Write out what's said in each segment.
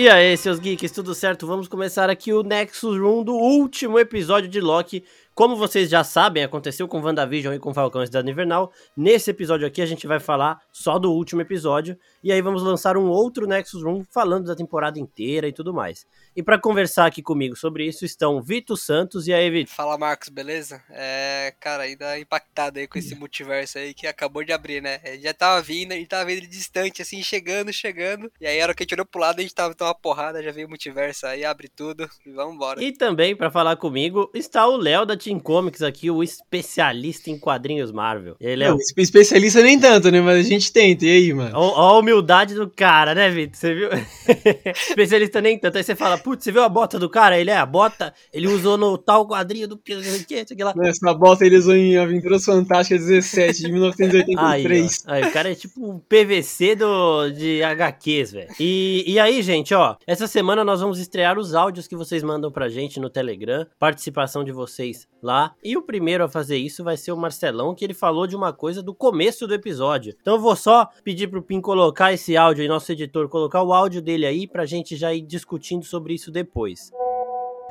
E aí, seus geeks, tudo certo? Vamos começar aqui o Nexus Room do último episódio de Loki. Como vocês já sabem, aconteceu com WandaVision e com Falcão Cidade Invernal. Nesse episódio aqui a gente vai falar só do último episódio e aí vamos lançar um outro Nexus Room falando da temporada inteira e tudo mais. E para conversar aqui comigo sobre isso estão Vitor Santos e aí, Vitor. Fala, Marcos, beleza? É, cara, ainda impactado aí com esse multiverso aí que acabou de abrir, né? Ele já tava vindo, a gente tava vendo ele distante, assim, chegando, chegando. E aí, a hora que a gente olhou pro lado, a gente tava tão uma porrada, já veio o multiverso aí, abre tudo e vamos embora. E também, para falar comigo, está o Léo da Team Comics aqui, o especialista em quadrinhos Marvel. E aí, Léo? Especialista nem tanto, né? Mas a gente tenta. E aí, mano? Ó, ó a humildade do cara, né, Vitor? Você viu? especialista nem tanto. Aí você fala, putz, você viu a bota do cara? Ele é a bota, ele usou no tal quadrinho do que, que, que lá. Essa bota ele usou em Aventuras Fantásticas 17, de 1983. Aí, ó. aí, o cara é tipo um PVC do, de HQs, velho. E, e aí, gente, ó, essa semana nós vamos estrear os áudios que vocês mandam pra gente no Telegram, participação de vocês lá. E o primeiro a fazer isso vai ser o Marcelão, que ele falou de uma coisa do começo do episódio. Então eu vou só pedir pro Pim colocar esse áudio aí, nosso editor, colocar o áudio dele aí pra gente já ir discutindo sobre isso depois.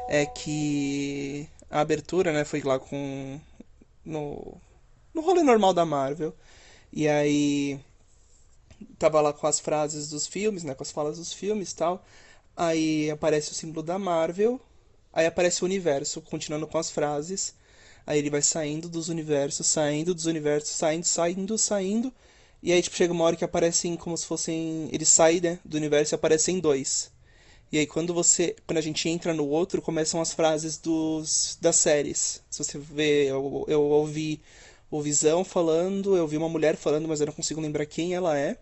É que a abertura, né, foi lá com no no rolê normal da Marvel. E aí tava lá com as frases dos filmes, né, com as falas dos filmes, e tal. Aí aparece o símbolo da Marvel, aí aparece o universo, continuando com as frases. Aí ele vai saindo dos universos, saindo dos universos, saindo, saindo, saindo. E aí, tipo, chega uma hora que aparecem como se fossem. Ele sai, né, do universo e aparecem dois. E aí, quando você. Quando a gente entra no outro, começam as frases dos, das séries. Se você vê, eu, eu ouvi o Visão falando, eu vi uma mulher falando, mas eu não consigo lembrar quem ela é.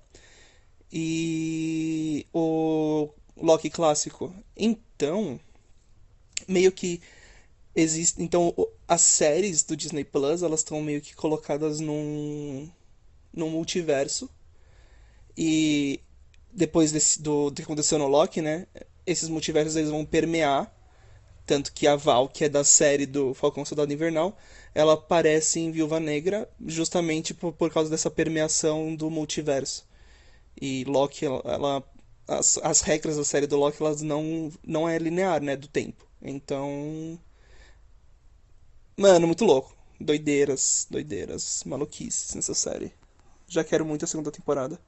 E o Loki clássico. Então, meio que existe. Então, as séries do Disney Plus, elas estão meio que colocadas num, num multiverso. E depois desse, do, que aconteceu no Loki, né? Esses multiversos eles vão permear. Tanto que a Val, que é da série do Falcão Soldado Invernal, ela aparece em Viúva Negra justamente por, por causa dessa permeação do multiverso. E Loki, ela as, as regras da série do Loki, elas não, não é linear, né? Do tempo. Então. Mano, muito louco. Doideiras, doideiras, maluquices nessa série. Já quero muito a segunda temporada.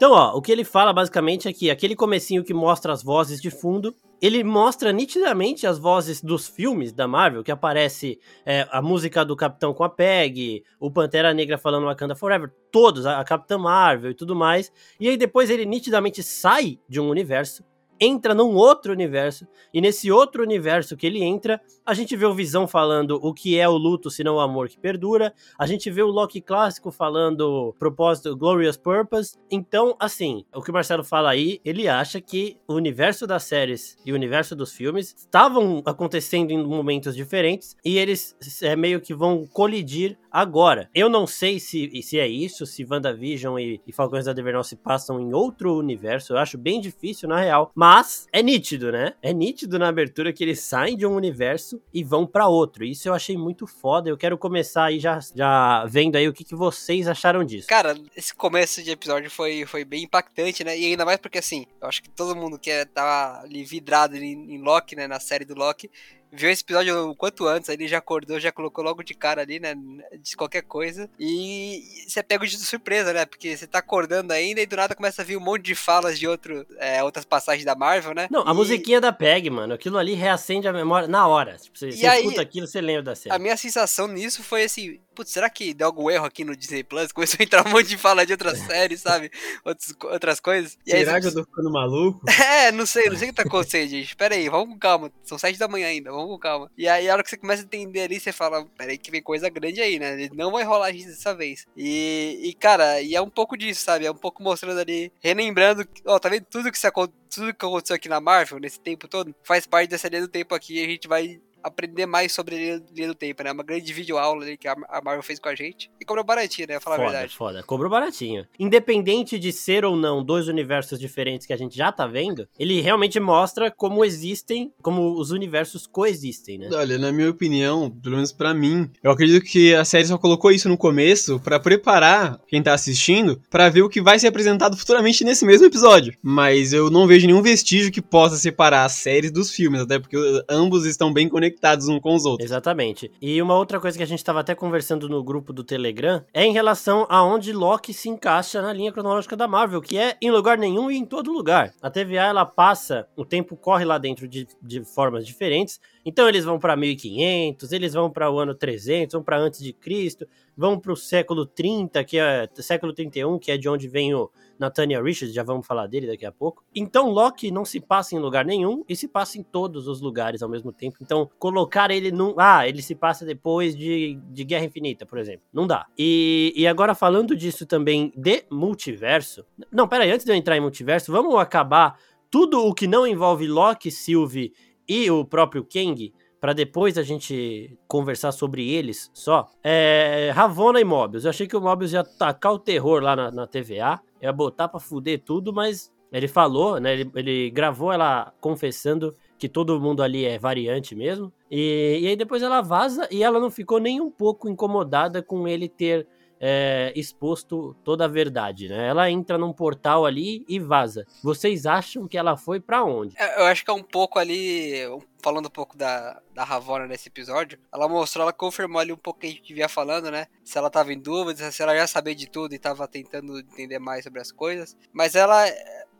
Então, ó, o que ele fala basicamente é que aquele comecinho que mostra as vozes de fundo, ele mostra nitidamente as vozes dos filmes da Marvel, que aparece é, a música do Capitão com a Peg, o Pantera Negra falando Wakanda Forever, todos, a, a Capitã Marvel e tudo mais. E aí depois ele nitidamente sai de um universo entra num outro universo, e nesse outro universo que ele entra, a gente vê o Visão falando o que é o luto se não o amor que perdura, a gente vê o Loki clássico falando propósito, glorious purpose. Então, assim, o que o Marcelo fala aí, ele acha que o universo das séries e o universo dos filmes estavam acontecendo em momentos diferentes e eles é, meio que vão colidir agora. Eu não sei se, se é isso, se WandaVision e, e Falcões da Invernal se passam em outro universo, eu acho bem difícil na real, mas é nítido, né? É nítido na abertura que eles saem de um universo e vão para outro. Isso eu achei muito foda. Eu quero começar aí já, já vendo aí o que, que vocês acharam disso. Cara, esse começo de episódio foi, foi bem impactante, né? E ainda mais porque, assim, eu acho que todo mundo que tava ali vidrado em, em Loki, né? Na série do Loki, viu esse episódio o quanto antes, aí ele já acordou, já colocou logo de cara ali, né? De qualquer coisa. E você é pega de surpresa, né? Porque você tá acordando ainda e do nada começa a vir um monte de falas de outro, é, outras passagens da Marvel, né? Não, a e... musiquinha da PEG, mano, aquilo ali reacende a memória na hora. Tipo, você, você aí, escuta aquilo, você lembra da série. A minha sensação nisso foi assim, putz, será que deu algum erro aqui no Disney Plus? Começou a entrar um monte de fala de outras séries, sabe? Outros, outras coisas. E será aí, que eu tô ficando maluco? É, não sei, não sei o que tá acontecendo, gente. Pera aí, vamos com calma. São sete da manhã ainda, vamos com calma. E aí, a hora que você começa a entender ali, você fala, pera aí que vem coisa grande aí, né? Ele não vai rolar isso dessa vez. E, e, cara, e é um pouco disso, sabe? É um pouco mostrando ali, relembrando, ó, tá vendo tudo que, se, tudo que aconteceu aqui na Marvel nesse tempo todo? Faz parte dessa linha do tempo aqui e a gente vai aprender mais sobre linha do tempo, né? Uma grande videoaula ali que a Marvel fez com a gente. E cobrou baratinho, né? Falar foda, a verdade. Foda, cobrou baratinho. Independente de ser ou não dois universos diferentes que a gente já tá vendo, ele realmente mostra como existem, como os universos coexistem, né? Olha, na minha opinião, pelo menos pra mim, eu acredito que a série só colocou isso no começo para preparar quem tá assistindo para ver o que vai ser apresentado futuramente nesse mesmo episódio. Mas eu não vejo nenhum vestígio que possa separar as séries dos filmes, até porque ambos estão bem conectados uns com os outros. Exatamente. E uma outra coisa que a gente tava até conversando no grupo do Telegram é em relação a onde Loki se encaixa na linha cronológica da Marvel, que é em lugar nenhum e em todo lugar. A TVA ela passa, o tempo corre lá dentro de, de formas diferentes. Então eles vão para 1500, eles vão para o ano 300, vão para antes de Cristo, vão para o século 30, que é século 31, que é de onde vem o Nathaniel Richards, já vamos falar dele daqui a pouco. Então Loki não se passa em lugar nenhum e se passa em todos os lugares ao mesmo tempo. Então colocar ele num, ah, ele se passa depois de, de Guerra Infinita, por exemplo, não dá. E, e agora falando disso também de multiverso, não, peraí, antes de eu entrar em multiverso, vamos acabar tudo o que não envolve Loki, Sylvie e o próprio Kang, para depois a gente conversar sobre eles só. É, Ravona e Mobius. Eu achei que o Mobius ia tacar o terror lá na, na TVA, ia botar pra fuder tudo, mas ele falou, né? Ele, ele gravou ela confessando que todo mundo ali é variante mesmo. E, e aí depois ela vaza e ela não ficou nem um pouco incomodada com ele ter é, exposto toda a verdade, né? Ela entra num portal ali e vaza. Vocês acham que ela foi para onde? É, eu acho que é um pouco ali, falando um pouco da, da Ravonna nesse episódio, ela mostrou, ela confirmou ali um pouco o que a gente vinha falando, né? Se ela tava em dúvida, se ela já sabia de tudo e tava tentando entender mais sobre as coisas. Mas ela,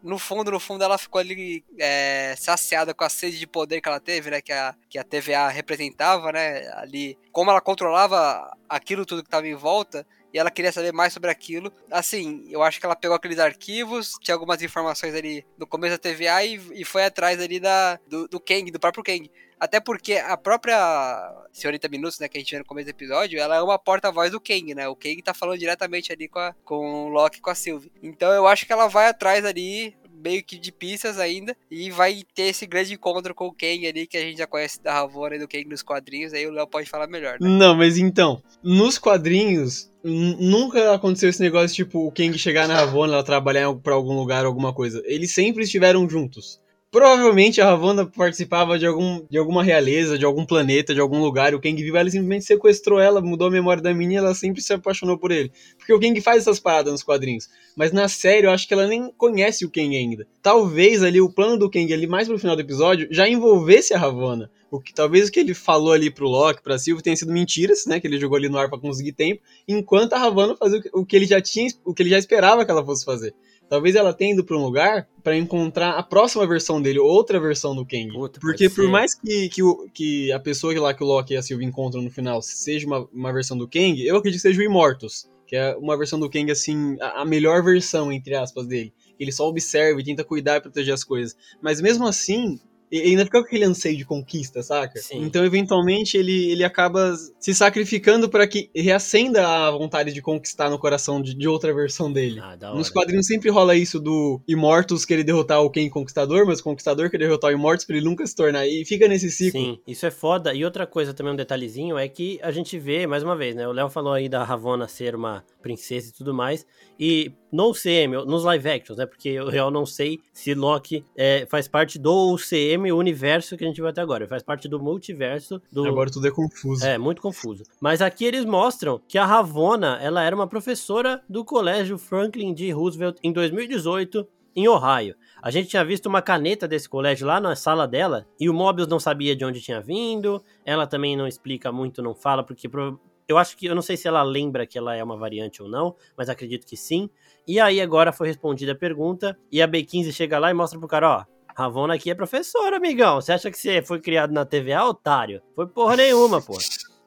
no fundo, no fundo, ela ficou ali é, saciada com a sede de poder que ela teve, né? Que a, que a TVA representava, né? Ali, como ela controlava aquilo tudo que tava em volta e ela queria saber mais sobre aquilo. Assim, eu acho que ela pegou aqueles arquivos, tinha algumas informações ali no começo da TVA e, e foi atrás ali da, do, do Kang, do próprio Kang. Até porque a própria Senhorita Minutos, né, que a gente vê no começo do episódio, ela é uma porta-voz do Kang, né? O Kang tá falando diretamente ali com, a, com o Loki com a Sylvie. Então eu acho que ela vai atrás ali meio que de pistas ainda. E vai ter esse grande encontro com o Kang ali, que a gente já conhece da Ravonna e do Kang nos quadrinhos. Aí o Léo pode falar melhor, né? Não, mas então, nos quadrinhos, nunca aconteceu esse negócio tipo o Kang chegar na Ravonna, ela trabalhar para algum lugar, alguma coisa. Eles sempre estiveram juntos. Provavelmente a Ravonna participava de, algum, de alguma realeza, de algum planeta, de algum lugar. O Kang viu ela simplesmente sequestrou ela, mudou a memória da menina e ela sempre se apaixonou por ele. Porque o Kang faz essas paradas nos quadrinhos. Mas na série eu acho que ela nem conhece o Kang ainda. Talvez ali o plano do Kang ali mais pro final do episódio já envolvesse a Ravonna. O que talvez o que ele falou ali pro Loki, pra Silvio, tenha sido mentiras, né? Que ele jogou ali no ar para conseguir tempo, enquanto a Ravonna fazia o que ele já tinha, o que ele já esperava que ela fosse fazer. Talvez ela tenha ido pra um lugar para encontrar a próxima versão dele, outra versão do Kang. Puta, Porque por ser. mais que, que, o, que a pessoa que lá que o Loki e a Sylvie encontram no final seja uma, uma versão do Kang, eu acredito que seja o Immortus. Que é uma versão do Kang, assim, a, a melhor versão, entre aspas, dele. Ele só observa e tenta cuidar e proteger as coisas. Mas mesmo assim, e ainda fica com aquele anseio de conquista, saca? Sim. Então, eventualmente, ele, ele acaba se sacrificando para que reacenda a vontade de conquistar no coração de, de outra versão dele. Ah, Nos quadrinhos sempre rola isso do Immortus querer derrotar o Ken Conquistador, mas o Conquistador querer derrotar o Immortus pra ele nunca se tornar. E fica nesse ciclo. Sim, isso é foda. E outra coisa também, um detalhezinho, é que a gente vê, mais uma vez, né? O Léo falou aí da Ravonna ser uma princesa e tudo mais. E no UCM, nos live actions, né? Porque eu, eu não sei se Loki é, faz parte do UCM, o universo que a gente viu até agora. Faz parte do multiverso. Do... Agora tudo é confuso. É, muito confuso. Mas aqui eles mostram que a Ravonna, ela era uma professora do colégio Franklin D. Roosevelt em 2018, em Ohio. A gente tinha visto uma caneta desse colégio lá na sala dela e o Mobius não sabia de onde tinha vindo. Ela também não explica muito, não fala, porque eu acho que, eu não sei se ela lembra que ela é uma variante ou não, mas acredito que sim. E aí agora foi respondida a pergunta e a B15 chega lá e mostra pro cara, ó, Ravona aqui é professora, amigão. Você acha que você foi criado na TVA, otário? Foi porra nenhuma, pô.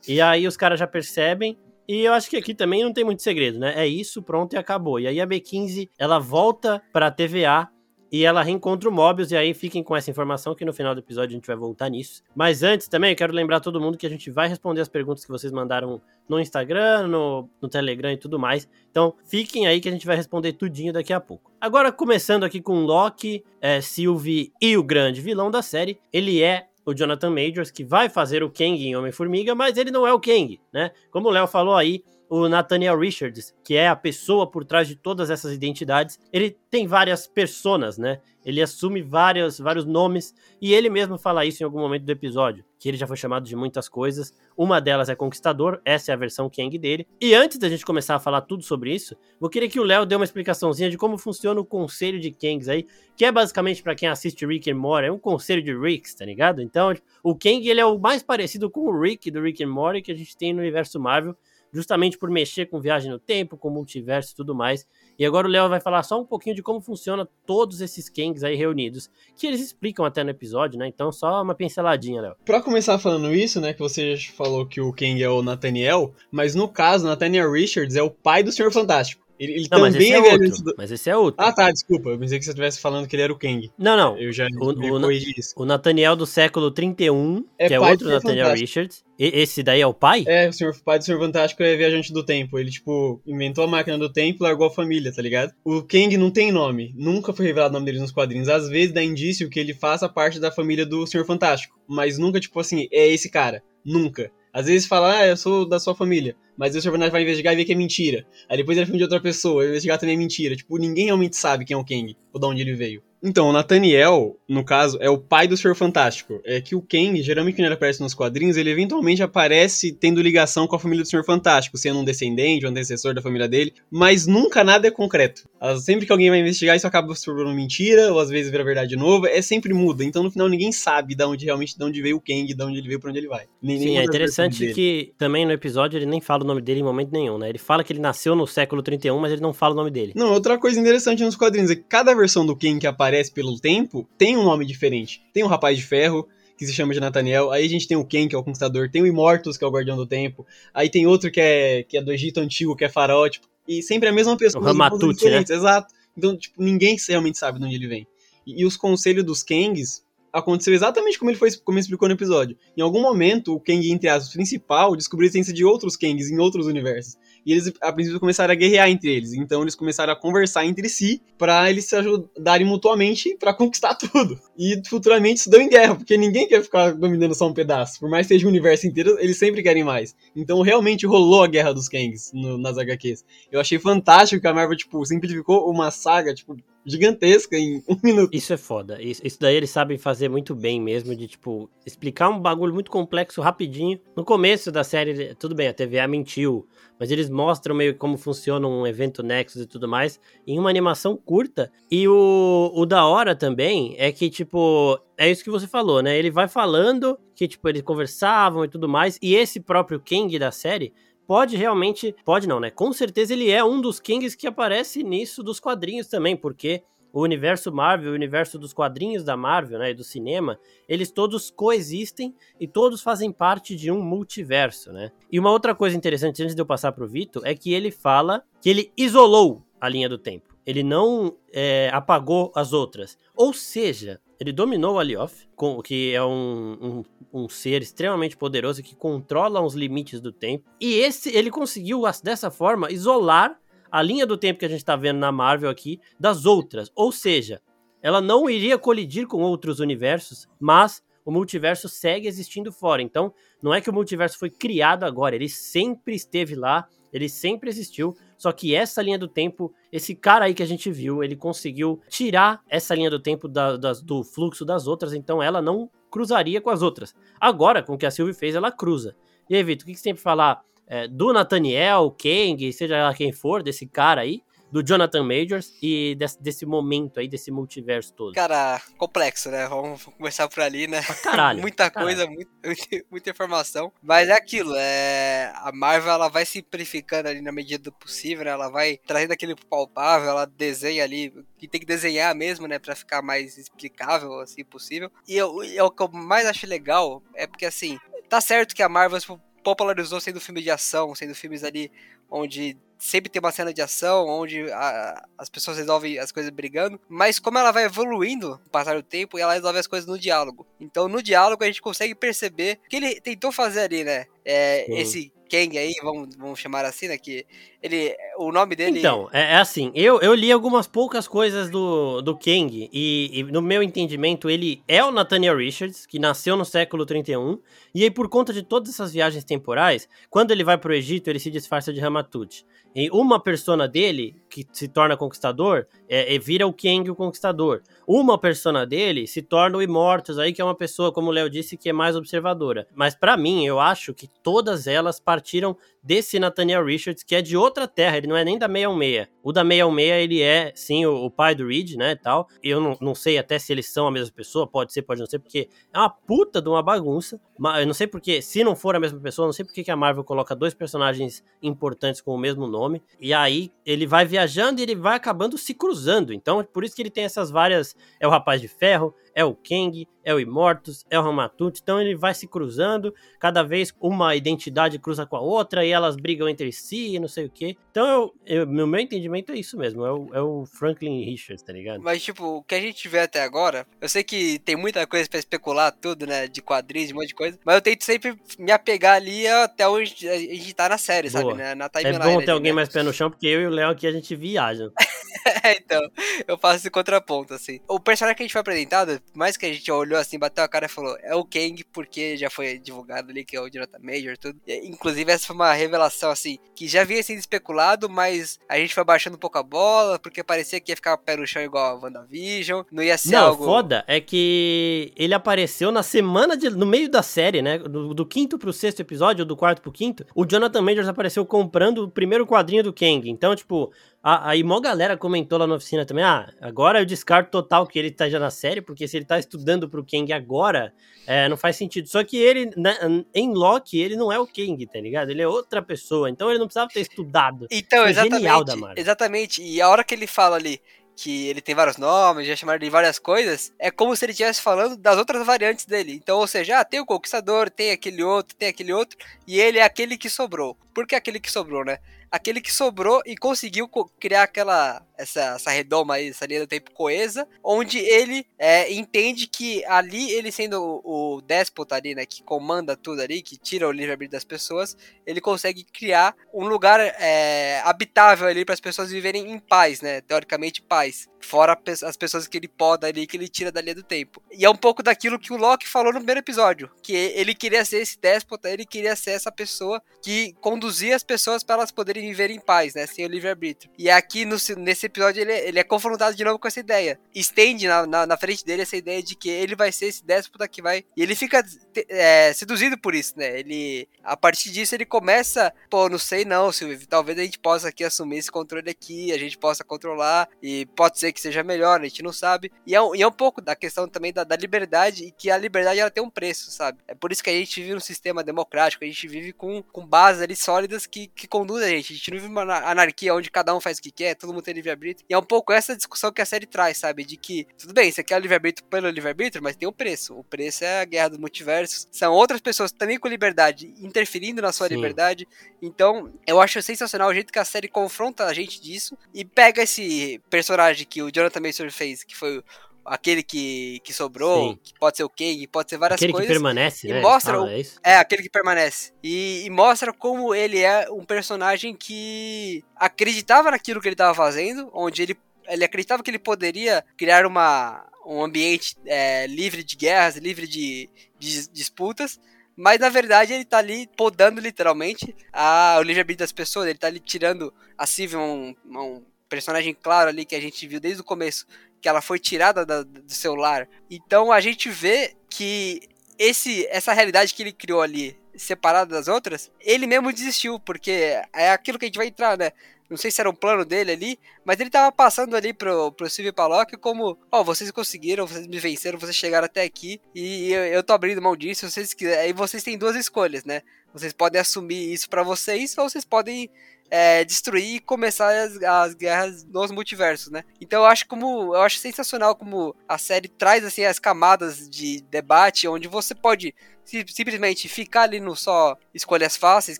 E aí os caras já percebem e eu acho que aqui também não tem muito segredo, né? É isso, pronto e acabou. E aí a B15, ela volta pra TVA e ela reencontra o Mobius, e aí fiquem com essa informação que no final do episódio a gente vai voltar nisso. Mas antes também, eu quero lembrar todo mundo que a gente vai responder as perguntas que vocês mandaram no Instagram, no, no Telegram e tudo mais. Então fiquem aí que a gente vai responder tudinho daqui a pouco. Agora, começando aqui com Loki, é, Sylvie e o grande vilão da série, ele é o Jonathan Majors, que vai fazer o Kang em Homem-Formiga, mas ele não é o Kang, né? Como o Léo falou aí, o Nathaniel Richards, que é a pessoa por trás de todas essas identidades, ele tem várias personas, né? Ele assume vários, vários nomes e ele mesmo fala isso em algum momento do episódio, que ele já foi chamado de muitas coisas. Uma delas é Conquistador, essa é a versão Kang dele. E antes da gente começar a falar tudo sobre isso, eu queria que o Léo dê uma explicaçãozinha de como funciona o conselho de Kangs aí, que é basicamente para quem assiste Rick and Morty, é um conselho de Ricks, tá ligado? Então, o Kang ele é o mais parecido com o Rick do Rick and Morty que a gente tem no universo Marvel justamente por mexer com viagem no tempo, com multiverso e tudo mais. E agora o Léo vai falar só um pouquinho de como funciona todos esses Kangs aí reunidos, que eles explicam até no episódio, né? Então só uma pinceladinha, Léo. Pra começar falando isso, né, que você falou que o Kang é o Nathaniel, mas no caso, Nathaniel Richards é o pai do Senhor Fantástico. Ele, ele Não, mas também esse é é outro. do... Mas esse é outro. Ah, tá, desculpa. Eu pensei que você estivesse falando que ele era o Kang. Não, não. Eu já O- corrigi isso. O Nathaniel do século 31, É que é outro Nathaniel Fantástico. Richards. E- esse daí é o pai? É, o senhor, pai do Senhor Fantástico é viajante do tempo. Ele, tipo, inventou a máquina do tempo e largou a família, tá ligado? O Kang não tem nome. Nunca foi revelado o nome dele nos quadrinhos. Às vezes dá indício que ele faça parte da família do Senhor Fantástico. Mas nunca, tipo assim, é esse cara. Nunca. Às vezes fala, ah, eu sou da sua família. Mas aí o Fantástico vai investigar e ver que é mentira. Aí depois ele é filme de outra pessoa, ele vai investigar também é mentira. Tipo, ninguém realmente sabe quem é o Kang, ou de onde ele veio. Então, o Nathaniel, no caso, é o pai do Senhor Fantástico. É que o Kang, geralmente quando ele aparece nos quadrinhos, ele eventualmente aparece tendo ligação com a família do Senhor Fantástico, sendo um descendente, um antecessor da família dele, mas nunca nada é concreto. Ah, Sempre que alguém vai investigar, isso acaba se tornando mentira, ou às vezes vira verdade de novo, é sempre muda. Então, no final, ninguém sabe de onde realmente de onde veio o Kang, de onde ele veio, pra onde ele vai. Nem- Sim, é interessante que também no episódio ele nem fala o nome dele em momento nenhum, né? Ele fala que ele nasceu no século 31, mas ele não fala o nome dele. Não, outra coisa interessante nos quadrinhos é que cada versão do Kang que aparece pelo tempo tem um nome diferente. Tem o Rapaz de Ferro, que se chama de Nathaniel. Aí a gente tem o Ken, que é o Conquistador. Tem o Immortus, que é o Guardião do Tempo. Aí tem outro que é, que é do Egito Antigo, que é Faraó. Tipo, e sempre a mesma pessoa. O Ramatut, diferentes, Exato. Então, tipo, ninguém realmente sabe de onde ele vem. E, e os conselhos dos Kangs aconteceu exatamente como ele foi como ele explicou no episódio. Em algum momento, o Kang, entre aspas, principal, descobriu a existência de outros Kangs em outros universos. E eles, a princípio, começaram a guerrear entre eles. Então, eles começaram a conversar entre si pra eles se ajudarem mutuamente pra conquistar tudo. E futuramente isso deu em guerra, porque ninguém quer ficar dominando só um pedaço. Por mais que seja o universo inteiro, eles sempre querem mais. Então, realmente rolou a guerra dos Kangs no- nas HQs. Eu achei fantástico que a Marvel, tipo, simplificou uma saga, tipo, gigantesca em um minuto. Isso é foda. Isso, isso daí eles sabem fazer muito bem mesmo, de tipo, explicar um bagulho muito complexo rapidinho. No começo da série, tudo bem, a TVA mentiu, mas eles mostram meio como funciona um evento Nexus e tudo mais, em uma animação curta. E o, o da hora também é que, tipo, é isso que você falou, né? Ele vai falando que, tipo, eles conversavam e tudo mais, e esse próprio Kang da série pode realmente. Pode não, né? Com certeza ele é um dos Kangs que aparece nisso dos quadrinhos também, porque o universo Marvel, o universo dos quadrinhos da Marvel, né, e do cinema, eles todos coexistem e todos fazem parte de um multiverso, né? E uma outra coisa interessante antes de eu passar pro Vitor é que ele fala que ele isolou a linha do tempo. Ele não é, apagou as outras. Ou seja, ele dominou o Alioth, que é um, um, um ser extremamente poderoso que controla os limites do tempo. E esse ele conseguiu, dessa forma, isolar a linha do tempo que a gente tá vendo na Marvel aqui das outras. Ou seja, ela não iria colidir com outros universos, mas o multiverso segue existindo fora. Então, não é que o multiverso foi criado agora, ele sempre esteve lá, ele sempre existiu. Só que essa linha do tempo, esse cara aí que a gente viu, ele conseguiu tirar essa linha do tempo da- das- do fluxo das outras, então ela não cruzaria com as outras. Agora, com o que a Sylvie fez, ela cruza. E aí, Vitor, o que que você tem pra falar é, do Nathaniel, Kang, seja lá quem for, desse cara aí, do Jonathan Majors e desse, desse momento aí, desse multiverso todo? Cara, complexo, né? Vamos começar por ali, né? Pra caralho. muita caralho. coisa, muito- muita, muita informação. Mas é aquilo, é... a Marvel ela vai simplificando ali na medida do possível, né? Ela vai trazendo aquele palpável, ela desenha ali, que tem que desenhar mesmo, né? Pra ficar mais explicável, assim, possível. E eu, e o que eu mais acho legal é porque, assim, tá certo que a Marvel tipo, popularizou sendo filme de ação, sendo filmes ali onde sempre tem uma cena de ação, onde a- as pessoas resolvem as coisas brigando, mas como ela vai evoluindo com o passar do tempo, ela resolve as coisas no diálogo. Então, no diálogo, a gente consegue perceber o que ele tentou fazer ali, né? É, esse Kang aí, vamos, vamos chamar assim, né? Que ele, o nome dele... Então, é, é assim, eu, eu li algumas poucas coisas do, do Kang e, e, no meu entendimento, ele é o Nathaniel Richards, que nasceu no século 31, e aí por conta de todas essas viagens temporais, quando ele vai pro Egito, ele se disfarça de Ramatut. E uma persona dele, que se torna conquistador, é, é, vira o Kang o conquistador. Uma persona dele se torna o Immortus, aí que é uma pessoa, como o Léo disse, que é mais observadora. Mas para mim, eu acho que todas elas partiram desse Nathaniel Richards, que é de outra terra, ele não é nem da 616. O da 616, ele é, sim, o, o pai do Reed, né, tal. Eu não, não sei até se eles são a mesma pessoa, pode ser, pode não ser, porque é uma puta de uma bagunça. Mas eu não sei porque, se não for a mesma pessoa, não sei porque que a Marvel coloca dois personagens importantes com o mesmo nome. E aí, ele vai viajando e ele vai acabando se cruzando. Então, por isso que ele tem essas várias... É o Rapaz de Ferro, é o Kang, é o Immortus, é o Ramatut, então ele vai se cruzando, cada vez uma identidade cruza com a outra e elas brigam entre si, não sei o que. Então, eu, eu, no meu entendimento é isso mesmo, é o, é o, Franklin Richards, tá ligado? Mas, tipo, o que a gente vê até agora, eu sei que tem muita coisa para especular tudo, né, de quadrinhos, de um monte de coisa, mas eu tento sempre me apegar ali até onde a gente tá na série, Boa. sabe, né, na timeline. É bom ter alguém né? mais pé no chão, porque eu e o Léo aqui a gente viaja. então, eu faço esse contraponto, assim. O personagem que a gente foi apresentado, mais que a gente olhou assim, bateu a cara e falou, é o Kang, porque já foi divulgado ali que é o Jonathan Major tudo. E, inclusive, essa foi uma revelação, assim, que já havia sido especulado, mas a gente foi baixando um pouco a bola, porque parecia que ia ficar pé no chão igual a WandaVision, não ia ser não, algo... foda é que ele apareceu na semana, de, no meio da série, né, do, do quinto pro sexto episódio, ou do quarto pro quinto, o Jonathan Majors apareceu comprando o primeiro quadrinho do Kang, então, tipo, Aí mó galera comentou lá na oficina também, ah, agora eu descarto total que ele tá já na série, porque se ele tá estudando pro Kang agora, é, não faz sentido. Só que ele, né, em Loki, ele não é o Kang, tá ligado? Ele é outra pessoa, então ele não precisava ter estudado. Então, Foi exatamente, genial da Marvel. exatamente. E a hora que ele fala ali, que ele tem vários nomes, já chamaram de várias coisas, é como se ele estivesse falando das outras variantes dele. Então, ou seja, ah, tem o Conquistador, tem aquele outro, tem aquele outro, e ele é aquele que sobrou. Por que aquele que sobrou, né? Aquele que sobrou e conseguiu criar aquela essa, essa redoma aí, essa linha do tempo coesa, onde ele é, entende que ali, ele sendo o, o déspota ali, né, que comanda tudo ali, que tira o livre-arbítrio das pessoas, ele consegue criar um lugar é, habitável ali para as pessoas viverem em paz, né, teoricamente paz, fora as pessoas que ele poda ali, que ele tira da linha do tempo. E é um pouco daquilo que o Loki falou no primeiro episódio, que ele queria ser esse déspota, ele queria ser essa pessoa que conduzia as pessoas para elas poderem viver em paz, né? Sem o livre-arbítrio. E aqui no, nesse episódio ele, ele é confrontado de novo com essa ideia. Estende na, na, na, frente dele essa ideia de que ele vai ser esse déspota que vai. E ele fica é, seduzido por isso, né? Ele. A partir disso ele começa. Pô, não sei não, Silvio. Talvez a gente possa aqui assumir esse controle aqui, a gente possa controlar. E pode ser que seja melhor, a gente não sabe. E é um, e é um pouco da questão também da, da liberdade e que a liberdade ela tem um preço, sabe? É por isso que a gente vive um sistema democrático, a gente vive com, com bases ali sólidas que, que conduzem a gente. A gente não vive uma anarquia onde cada um faz o que quer, todo mundo tem livre-arbítrio. E é um pouco essa discussão que a série traz, sabe? De que, tudo bem, você quer o livre-arbítrio pelo livre-arbítrio, mas tem um preço. O preço é a guerra dos multiversos. São outras pessoas também com liberdade interferindo na sua Sim. liberdade. Então, eu acho sensacional o jeito que a série confronta a gente disso e pega esse personagem que o Jonathan Mason fez, que foi aquele que, que sobrou, Sim. que pode ser o Kang, pode ser várias aquele coisas. Aquele que permanece, né? Mostra é, é, aquele que permanece. E, e, mostra como ele é um personagem que acreditava naquilo que ele estava fazendo, onde ele, ele acreditava que ele poderia criar uma, um ambiente é, livre de guerras, livre de, de disputas, mas na verdade ele tá ali podando literalmente a, o livre-arbítrio das pessoas, ele tá ali tirando a Sylvie, um, um personagem claro ali que a gente viu desde o começo, que ela foi tirada da, do seu lar. Então a gente vê que esse essa realidade que ele criou ali, separada das outras, ele mesmo desistiu, porque é aquilo que a gente vai entrar, né? Não sei se era um plano dele ali, mas ele tava passando ali pro, pro Silvio Palocci como, ó, oh, vocês conseguiram, vocês me venceram, vocês chegaram até aqui, e eu, eu tô abrindo mão disso, vocês quiserem. Aí vocês têm duas escolhas, né? Vocês podem assumir isso para vocês, ou vocês podem é, destruir e começar as, as, guerras nos multiversos, né? Então eu acho como eu acho sensacional como a série traz assim as camadas de debate onde você pode simplesmente ficar ali no só escolhas fáceis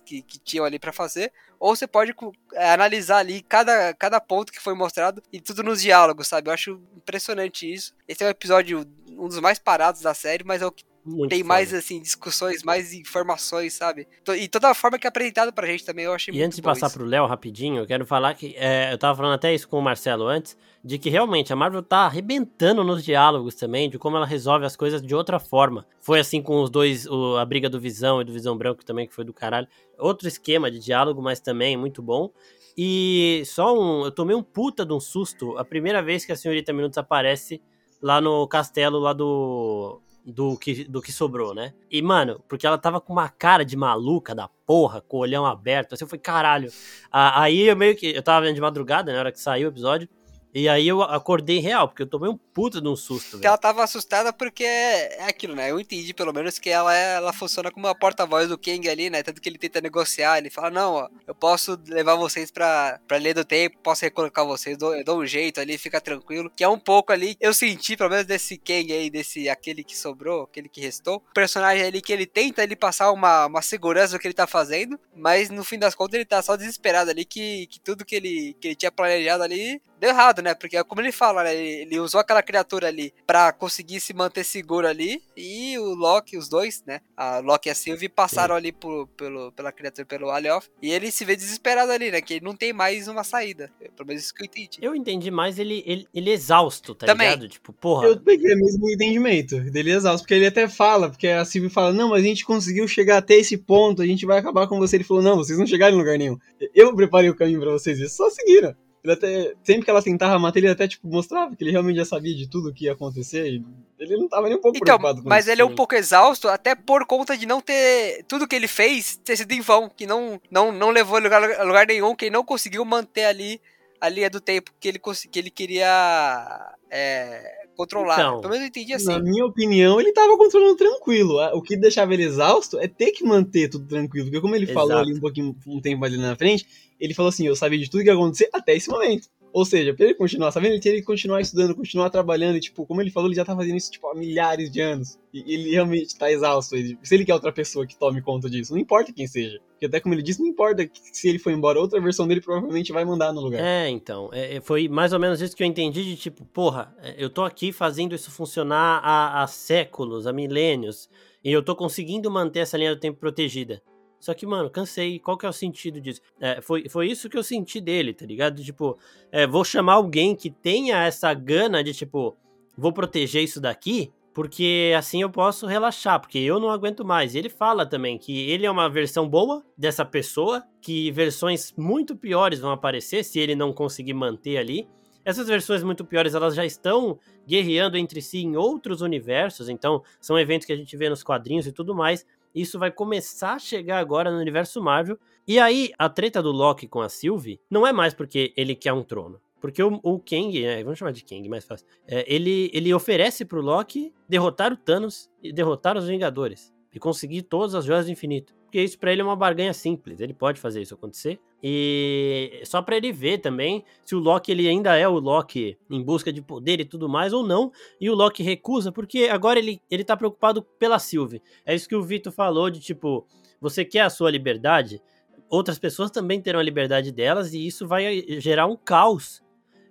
que, que tinham ali para fazer, ou você pode é, analisar ali cada, cada ponto que foi mostrado e tudo nos diálogos, sabe? Eu acho impressionante isso. Esse é um episódio um dos mais parados da série, mas é o que Muito tem foda. mais, assim, discussões, mais informações, sabe? E toda a forma que é apresentado pra gente também, eu achei E muito antes de passar isso. pro Léo rapidinho, eu quero falar que. é, eu tava falando até isso com o Marcelo antes, de que realmente a Marvel tá arrebentando nos diálogos também, de como ela resolve as coisas de outra forma. Foi assim com os dois, o- a briga do Visão e do Visão Branco também, que foi do caralho. Outro esquema de diálogo, mas também muito bom. E só um. Eu tomei um puta de um susto a primeira vez que a senhorita Minutos aparece lá no castelo lá do. Do que, do que sobrou, né? E, mano, porque ela tava com uma cara de maluca da porra, com o olhão aberto. Assim, eu falei, caralho. Aí eu meio que. Eu tava vendo de madrugada, na hora que saiu o episódio. E aí eu acordei real, porque eu tomei um puta de um susto, ela tava assustada porque é aquilo, né? Eu entendi pelo menos que ela, ela funciona como uma porta-voz do Kang ali, né? Tanto que ele tenta negociar, ele fala, não, ó, eu posso levar vocês pra, pra ler do tempo, posso recolocar vocês, dou, eu dou um jeito ali, fica tranquilo. Que é um pouco ali, eu senti, pelo menos desse Kang aí, desse, aquele que sobrou, aquele que restou. O personagem ali que ele tenta ele passar uma, uma segurança do que ele tá fazendo, mas no fim das contas ele tá só desesperado ali, que, que tudo que ele, que ele tinha planejado ali deu errado, né? Porque como ele fala, né? Ele, ele usou aquela criatura ali pra conseguir se manter seguro ali. E o Loki, os dois, né? A Loki e a Sylvie passaram ali por, pelo, pela criatura, pelo Alioth. E ele se vê desesperado ali, né? Que ele não tem mais uma saída. É, Pelo menos isso que eu entendi. Eu entendi mais ele, ele, ele exausto, tá Também. ligado? Tipo, porra. Eu peguei o mesmo entendimento dele exausto, porque ele até fala, porque a Sylvie fala, não, mas a gente conseguiu chegar até esse ponto, a gente vai acabar com você. Ele falou, não, vocês não chegaram em lugar nenhum. Eu preparei o caminho pra vocês, e só seguiram. Ele até, sempre que ela tentava matar, ele até, tipo, mostrava que ele realmente já sabia de tudo que ia acontecer, e ele não tava nem um pouco Então, preocupado com mas isso. ele é um pouco exausto, até por conta de não ter. Tudo que ele fez ter sido em vão, que não, não, não levou a lugar, a lugar nenhum, que ele não conseguiu manter ali a linha do tempo que ele, que ele queria é, controlar. Então. Pelo menos eu entendi Na assim. minha opinião, ele tava controlando tranquilo. O que deixava ele exausto é ter que manter tudo tranquilo. Porque como ele falou Exato. ali um pouquinho, um tempo ali na frente, ele falou assim, eu sabia de tudo que ia acontecer até esse momento. Ou seja, pra ele continuar sabendo, ele teria que continuar estudando, continuar trabalhando. E, tipo, como ele falou, ele já tá fazendo isso, tipo, há milhares de anos. E ele realmente tá exausto. Ele- se ele quer outra pessoa que tome conta disso, não importa quem seja. Porque até como ele disse, não importa se ele for embora, outra versão dele provavelmente vai mandar no lugar. É, então. é, é, foi mais ou menos isso que eu entendi de tipo, porra, é, eu tô aqui fazendo isso funcionar há, há séculos, há milênios, e eu tô conseguindo manter essa linha do tempo protegida. Só que, mano, cansei. Qual que é o sentido disso? É, foi, foi isso que eu senti dele, tá ligado? Tipo, é, vou chamar alguém que tenha essa gana de, tipo, vou proteger isso daqui, porque assim eu posso relaxar, porque eu não aguento mais. Ele fala também que ele é uma versão boa dessa pessoa, que versões muito piores vão aparecer se ele não conseguir manter ali. Essas versões muito piores, elas já estão guerreando entre si em outros universos, então são eventos que a gente vê nos quadrinhos e tudo mais. Isso vai começar a chegar agora no universo Marvel. E aí, a treta do Loki com a Sylvie não é mais porque ele quer um trono. Porque o, o Kang, né, vamos chamar de Kang, mais fácil. É, ele, ele oferece pro Loki derrotar o Thanos e derrotar os Vingadores. E conseguir todas as joias do infinito. Porque isso pra ele é uma barganha simples. Ele pode fazer isso acontecer. E só pra ele ver também se o Loki ele ainda é o Loki em busca de poder e tudo mais ou não. E o Loki recusa porque agora ele, ele tá preocupado pela Sylvie. É isso que o Vitor falou de tipo, você quer a sua liberdade? Outras pessoas também terão a liberdade delas e isso vai gerar um caos.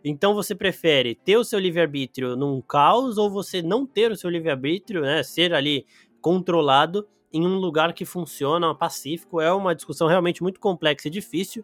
Então você prefere ter o seu livre-arbítrio num caos ou você não ter o seu livre-arbítrio, né? Ser ali controlado em um lugar que funciona pacífico? É uma discussão realmente muito complexa e difícil.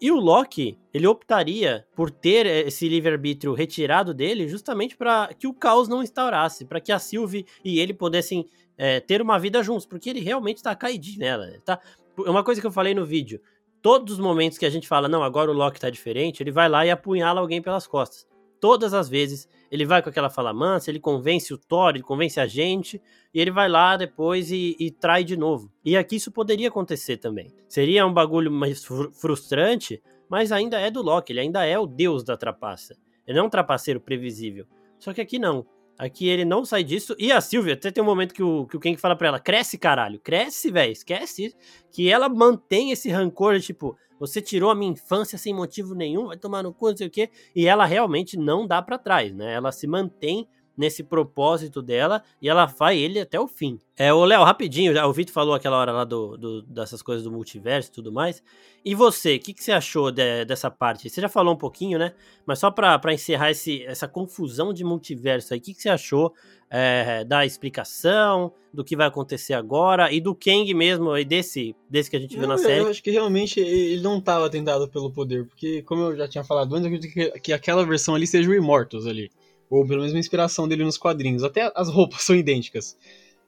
E o Loki, ele optaria por ter esse livre-arbítrio retirado dele justamente para que o caos não instaurasse, para que a Sylvie e ele pudessem é, ter uma vida juntos, porque ele realmente tá caidinho nela, tá? Uma coisa que eu falei no vídeo, todos os momentos que a gente fala, não, agora o Loki tá diferente, ele vai lá e apunhala alguém pelas costas. Todas as vezes, ele vai com aquela fala mansa, ele convence o Thor, ele convence a gente, e ele vai lá depois e, e trai de novo. E aqui isso poderia acontecer também. Seria um bagulho mais fr frustrante, mas ainda é do Loki, ele ainda é o deus da trapaça. Ele não é um trapaceiro previsível. Só que aqui não. Aqui ele não sai disso. E a Sylvia, até tem um momento que o, que o Kang fala pra ela: cresce, caralho, cresce, velho, esquece. Que ela mantém esse rancor de tipo, você tirou a minha infância sem motivo nenhum, vai tomar no cu, não sei o quê. E ela realmente não dá para trás, né? Ela se mantém nesse propósito dela e ela vai ele até o fim. É, o Léo, rapidinho, o Vitor falou aquela hora lá do, do, dessas coisas do multiverso e tudo mais. E você, o que, que você achou de, dessa parte? Você já falou um pouquinho, né? Mas só pra, pra encerrar esse, essa confusão de multiverso aí, o que, que você achou é, da explicação, do que vai acontecer agora e do Kang mesmo, e desse, desse que a gente Não, viu na eu- série? Eu acho que realmente ele não estava tentado pelo poder, porque, como eu já tinha falado antes, eu acredito que, que aquela versão ali seja o Immortus ali. Ou pelo menos uma inspiração dele nos quadrinhos. Até as roupas são idênticas.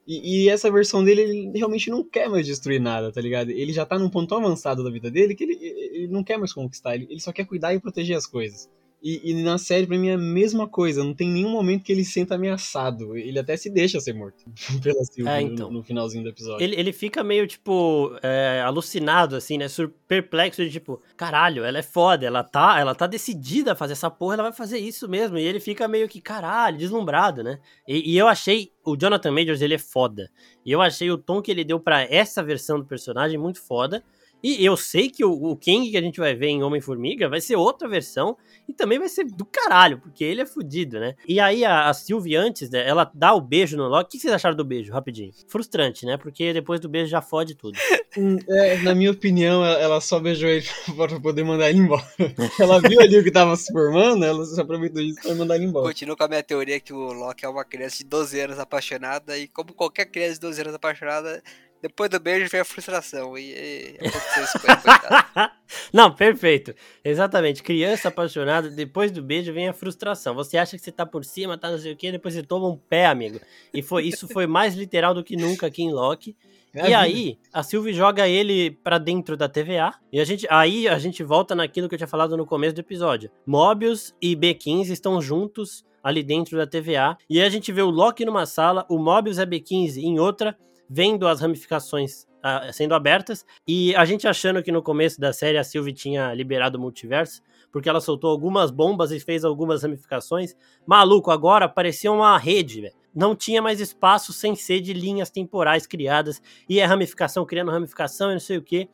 E, e essa versão dele, ele realmente não quer mais destruir nada, tá ligado? Ele já tá num ponto tão avançado da vida dele que ele, ele não quer mais conquistar, ele, ele só quer cuidar e proteger as coisas. E, e na série, pra mim, é a mesma coisa. Não tem nenhum momento que ele se senta ameaçado. Ele até se deixa ser morto pela Sylvie É, no- então. no, finalzinho do episódio. Ele, ele fica meio, tipo, é, alucinado, assim, né? sur- Perplexo de tipo, caralho, ela é foda, ela tá, ela tá decidida a fazer essa porra, ela vai fazer isso mesmo. E ele fica meio que, caralho, deslumbrado, né? E, e eu achei, o Jonathan Majors, ele é foda. E eu achei o tom que ele deu pra essa versão do personagem muito foda. E eu sei que o, o King que a gente vai ver em Homem-Formiga vai ser outra versão e também vai ser do caralho, porque ele é fudido, né? E aí a, a Sylvie antes, né, ela dá o beijo no Loki. O que vocês acharam do beijo, rapidinho? Frustrante, né? Porque depois do beijo já fode tudo. Hum, é, na minha opinião, ela- ela só beijou ele pra poder mandar ele embora. Ela viu ali o que tava se formando, ela se aproveitou disso pra mandar ele embora. Continuo com a minha teoria que o Loki é uma criança de 12 anos apaixonada e como qualquer criança de 12 anos apaixonada, depois do beijo vem a frustração e, e aconteceu isso com ele, coitado. Não, perfeito. Exatamente. Criança apaixonada, depois do beijo vem a frustração. Você acha que você tá por cima, tá não sei o quê, depois você toma um pé, amigo. E foi, isso foi mais literal do que nunca aqui em Loki. É e aí, a Sylvie joga ele pra dentro da TVA. E a gente, aí a gente volta naquilo que eu tinha falado no começo do episódio. Mobius e B15 estão juntos ali dentro da TVA. E aí a gente vê o Loki numa sala, o Mobius e a B15 em outra, vendo as ramificações ah, sendo abertas. E a gente achando que no começo da série a Sylvie tinha liberado o multiverso, porque ela soltou algumas bombas e fez algumas ramificações. Maluco, agora parecia uma rede, velho. Não tinha mais espaço sem ser de linhas temporais criadas. E é ramificação criando ramificação e não sei o que.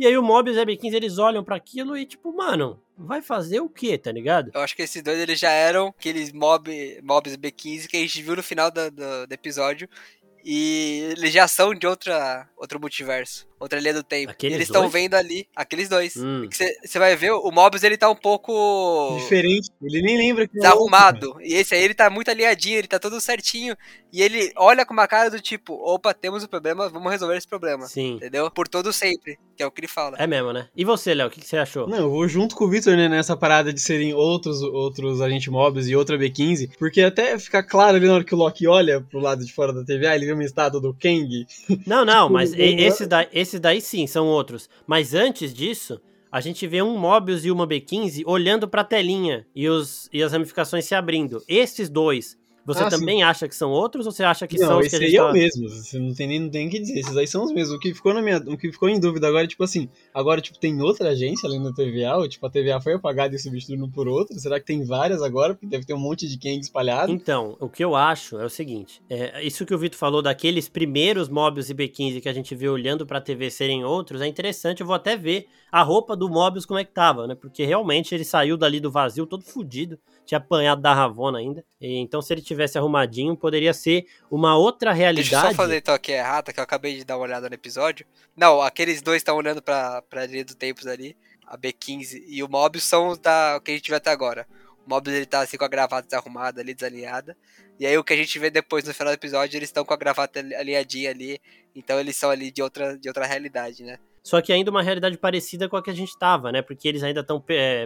E aí o Mobius e a B15 eles olham para aquilo e tipo, mano, vai fazer o quê, tá ligado? Eu acho que esses dois eles já eram aqueles mob, mobs B15 que a gente viu no final do, do, do episódio. E eles já são de outra, outro multiverso, outra linha do tempo. Aqueles eles estão vendo ali, aqueles dois. Hum. Você vai ver, o Mobius ele tá um pouco Diferente, ele nem lembra que é desarrumado. E esse aí ele tá muito alinhadinho, ele tá todo certinho. E ele olha com uma cara do tipo: opa, temos um problema, vamos resolver esse problema. Sim. Entendeu? Por todo sempre, que é o que ele fala. É mesmo, né? E você, Léo, o que, que você achou? Não, eu vou junto com o Victor, né, nessa parada de serem outros, outros agentes mobs e outra B15, porque até fica claro ali na hora que o Loki olha pro lado de fora da TVA, ele vê uma estátua do Kang. Não, não, mas Tipo, e- não- esses, da, esses daí sim, são outros. Mas antes disso, a gente vê um Mobius e uma B15 olhando pra telinha e, os, e as ramificações se abrindo. Esses dois, você Ah, também acha que são outros ou você acha que não, são os que esse a aí é tá... o mesmo, você não tem nem não tem o que dizer, esses aí são os mesmos. O que ficou na minha, o que ficou em dúvida agora é tipo assim, agora tipo tem outra agência além da TVA, ou tipo a TVA foi apagada e substituída por outra, será que tem várias agora? Porque deve ter um monte de Kang espalhado. Então, o que eu acho é o seguinte: é, isso que o Vitor falou daqueles primeiros Mobius e B15 que a gente vê olhando pra TV serem outros, é interessante. Eu vou até ver a roupa do Mobius como é que tava, né? Porque realmente ele saiu dali do vazio todo fudido, tinha apanhado da Ravonna ainda. E, então, se ele tivesse arrumadinho, poderia ser uma outra Deixa eu realidade. só fazer então aqui a errata, que eu acabei de dar uma olhada no episódio. Não, aqueles dois estão olhando pra, pra linha do tempos ali, a B15 e o Mobius são da, o que a gente viu até agora. O Mobius ele tá assim com a gravata desarrumada ali, desalinhada. E aí o que a gente vê depois no final do episódio, eles estão com a gravata alinhadinha ali. Então eles são ali de outra, de outra realidade, né? Só que ainda uma realidade parecida com a que a gente tava, né? Porque eles ainda estão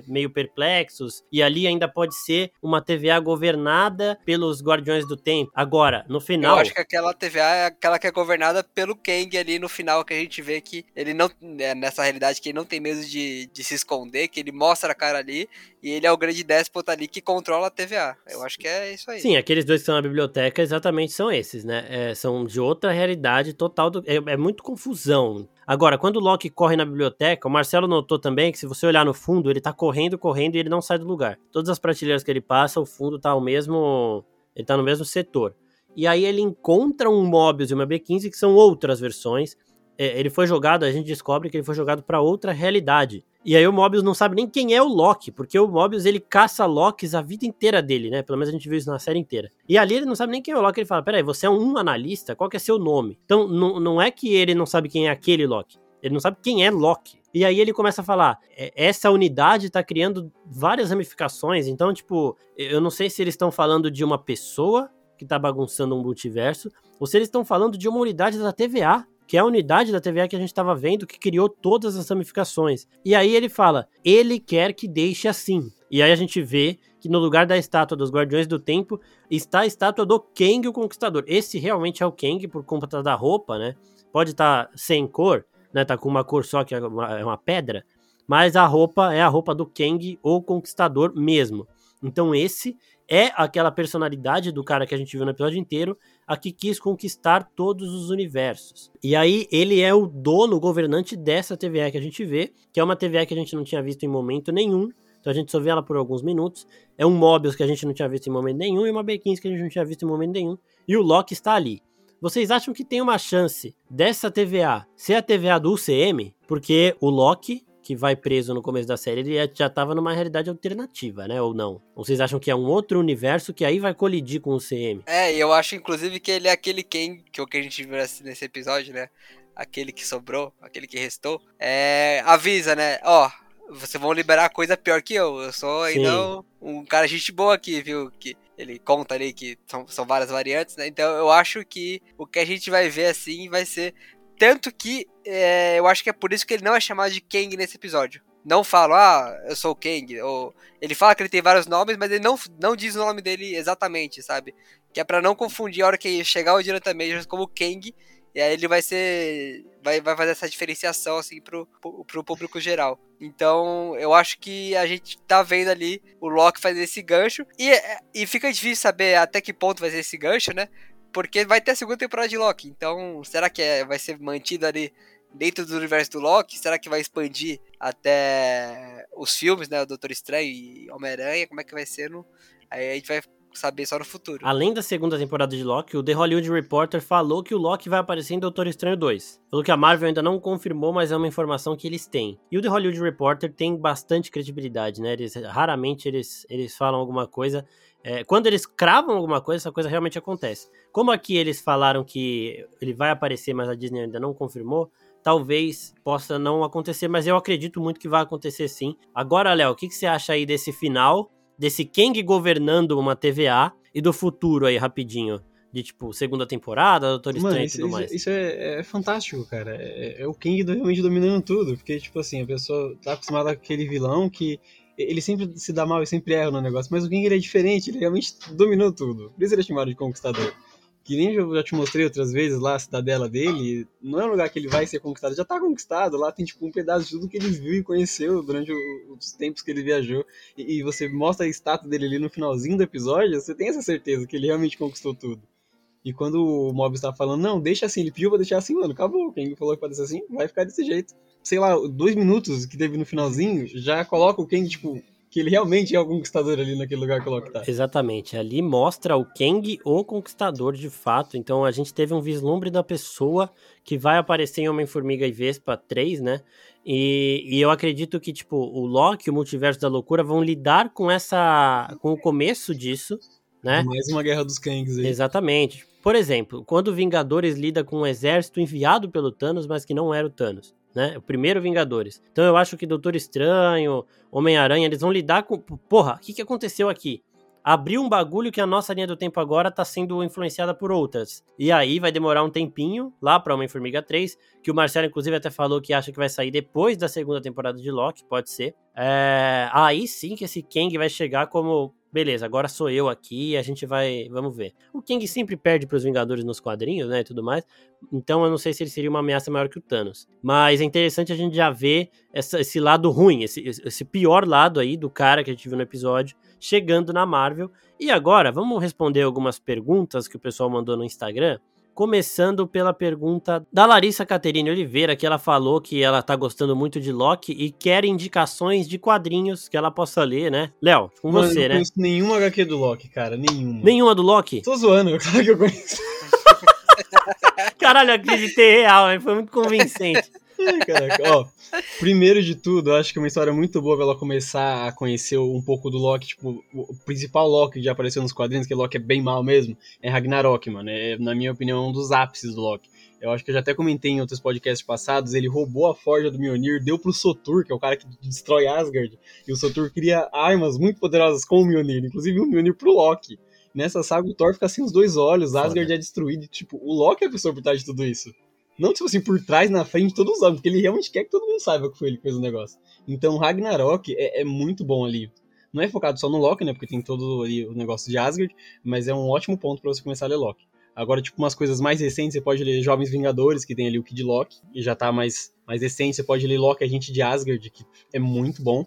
meio perplexos. E ali ainda pode ser uma TVA governada pelos Guardiões do Tempo. Agora, no final. Eu acho que aquela TVA é aquela que é governada pelo Kang ali no final, que a gente vê que ele não. É, nessa realidade, que ele não tem medo de, de se esconder, que ele mostra a cara ali, e ele é o grande déspota ali que controla a TVA. Eu acho que é isso aí. Sim, aqueles dois que estão na biblioteca exatamente são esses, né? É, são de outra realidade total. Do, é, é muito confusão. Agora, quando o Loki corre na biblioteca, o Marcelo notou também que se você olhar no fundo, ele tá correndo, correndo e ele não sai do lugar. Todas as prateleiras que ele passa, o fundo tá o mesmo. Ele tá no mesmo setor. E aí ele encontra um Mobius e uma B15 que são outras versões. É, ele foi jogado, a gente descobre que ele foi jogado para outra realidade. E aí o Mobius não sabe nem quem é o Loki, porque o Mobius ele caça Locks a vida inteira dele, né? Pelo menos a gente viu isso na série inteira. E ali ele não sabe nem quem é o Loki, ele fala: peraí, você é um analista, qual que é seu nome? Então não, não é que ele não sabe quem é aquele Loki, ele não sabe quem é Loki. E aí ele começa a falar: "É, essa unidade tá criando várias ramificações, então, tipo, eu não sei se eles estão falando de uma pessoa que tá bagunçando um multiverso, ou se eles estão falando de uma unidade da TVA, que é a unidade da TVA que a gente estava vendo que criou todas as ramificações. E aí ele fala: ele quer que deixe assim. E aí a gente vê que no lugar da estátua dos Guardiões do Tempo está a estátua do Kang o Conquistador. Esse realmente é o Kang por conta da roupa, né? Pode estar sem cor, né? Tá com uma cor só que é uma, é uma pedra, mas a roupa é a roupa do Kang o Conquistador mesmo. Então esse é aquela personalidade do cara que a gente viu no episódio inteiro, a que quis conquistar todos os universos. E aí ele é o dono, o governante dessa TVA que a gente vê, que é uma TVA que a gente não tinha visto em momento nenhum. Então a gente só vê ela por alguns minutos. É um Mobius que a gente não tinha visto em momento nenhum e uma B15 que a gente não tinha visto em momento nenhum. E o Loki está ali. Vocês acham que tem uma chance dessa TVA ser a TVA do UCM? Porque o Loki, que vai preso no começo da série, ele já estava numa realidade alternativa, né? Ou não? Ou vocês acham que é um outro universo que aí vai colidir com o UCM? É, e eu acho inclusive que ele é aquele Kang, que é o que a gente viu nesse episódio, né? Aquele que sobrou, aquele que restou. É, avisa, né? Ó, vocês vão liberar coisa pior que eu. Eu sou ainda um, um cara gente boa aqui, viu? Que ele conta ali que são, são várias variantes, né? Então eu acho que o que a gente vai ver assim vai ser. Tanto que é, eu acho que é por isso que ele não é chamado de Kang nesse episódio. Não fala, ah, eu sou o Kang. Ou, ele fala que ele tem vários nomes, mas ele não, não diz o nome dele exatamente, sabe? Que é para não confundir a hora que chegar o Jonathan Majors como Kang. E aí ele vai ser. Vai, vai fazer essa diferenciação, assim, pro, pro público geral. Então, eu acho que a gente tá vendo ali o Loki fazer esse gancho. E, e fica difícil saber até que ponto vai ser esse gancho, né? Porque vai ter a segunda temporada de Loki. Então, será que é, vai ser mantido ali dentro do universo do Loki? Será que vai expandir até os filmes, né? O Doutor Estranho e Homem-Aranha? Como é que vai ser? No... Aí a gente vai saber só no futuro. Além da segunda temporada de Loki, o The Hollywood Reporter falou que o Loki vai aparecer em Doutor Estranho 2. Falou que a Marvel ainda não confirmou, mas é uma informação que eles têm. E o The Hollywood Reporter tem bastante credibilidade, né? Eles, raramente eles, eles falam alguma coisa. É, quando eles cravam alguma coisa, essa coisa realmente acontece. Como aqui eles falaram que ele vai aparecer, mas a Disney ainda não confirmou, talvez possa não acontecer, mas eu acredito muito que vai acontecer sim. Agora, Léo, o que, que você acha aí desse final desse Kang governando uma TVA e do futuro aí, rapidinho. De, tipo, segunda temporada, Doutor Estranho e tudo isso, mais. Isso é, é fantástico, cara. É, é, o Kang realmente dominando tudo. Porque, tipo assim, a pessoa tá acostumada com aquele vilão que ele sempre se dá mal e sempre erra no negócio. Mas o Kang ele é diferente, ele realmente dominou tudo. Por isso ele é chamado de conquistador que nem eu já te mostrei outras vezes lá a cidadela dele, não é um lugar que ele vai ser conquistado, já tá conquistado, lá tem tipo um pedaço de tudo que ele viu e conheceu durante os tempos que ele viajou, e, você mostra a estátua dele ali no finalzinho do episódio, você tem essa certeza que ele realmente conquistou tudo. E quando o Mobius tá falando, não, deixa assim, ele pediu pra deixar assim, mano, acabou, quem falou que pode ser assim, vai ficar desse jeito. Sei lá, dois minutos que teve no finalzinho, já coloca o Kang, tipo, que ele realmente é o conquistador ali naquele lugar que o Loki tá. Exatamente. Ali mostra o Kang, o conquistador de fato. Então a gente teve um vislumbre da pessoa que vai aparecer em Homem-Formiga e Vespa 3, né? E, e, eu acredito que, tipo, o Loki o Multiverso da Loucura vão lidar com essa. com o começo disso, né? Mais uma guerra dos Kangs aí. Exatamente. Por exemplo, quando o Vingadores lida com um exército enviado pelo Thanos, mas que não era o Thanos né? O primeiro Vingadores. Então eu acho que Doutor Estranho, Homem-Aranha, eles vão lidar com. Porra, o que, que aconteceu aqui? Abriu um bagulho que a nossa linha do tempo agora tá sendo influenciada por outras. E aí vai demorar um tempinho lá pra Homem-Formiga 3, que o Marcelo, inclusive, até falou que acha que vai sair depois da segunda temporada de Loki, pode ser. É... Aí sim que esse Kang vai chegar como beleza, agora sou eu aqui e a gente vai, vamos ver. O Kang sempre perde para os Vingadores nos quadrinhos, né, e tudo mais. Então eu não sei se ele seria uma ameaça maior que o Thanos. Mas é interessante a gente já ver essa, esse lado ruim, esse, esse pior lado aí do cara que a gente viu no episódio chegando na Marvel. E agora, vamos responder algumas perguntas que o pessoal mandou no Instagram. Começando pela pergunta da Larissa Caterine Oliveira, que ela falou que ela tá gostando muito de Loki e quer indicações de quadrinhos que ela possa ler, né? Léo, com Mano, você, né? Eu não conheço nenhuma HQ do Loki, cara, nenhuma. Nenhuma do Loki? Tô zoando, claro que eu conheço. Caralho, eu acreditei real, foi muito convincente. É, caraca. Ó, primeiro de tudo, eu acho que é uma história muito boa pra ela começar a conhecer um pouco do Loki. Tipo, o principal Loki que já apareceu nos quadrinhos, que o Loki é bem mal mesmo, é Ragnarok, mano. É, na minha opinião, é um dos ápices do Loki. Eu acho que eu já até comentei em outros podcasts passados, ele roubou a forja do Mjolnir, deu pro Sotur, que é o cara que destrói Asgard, e o Sotur cria armas muito poderosas com o Mjolnir, inclusive o Mjolnir pro Loki. Nessa saga o Thor fica sem os dois olhos, Asgard é destruído, tipo, o Loki é a pessoa por trás de tudo isso. Não, tipo assim, por trás, na frente, todos os homens, porque ele realmente quer que todo mundo saiba que foi ele que fez o negócio. Então, Ragnarok é, é muito bom ali. Não é focado só no Loki, né? Porque tem todo ali o negócio de Asgard, mas é um ótimo ponto para você começar a ler Loki. Agora, tipo, umas coisas mais recentes, você pode ler Jovens Vingadores, que tem ali o Kid Loki, e já tá mais, mais recente. Você pode ler Loki, Agente de Asgard, que é muito bom.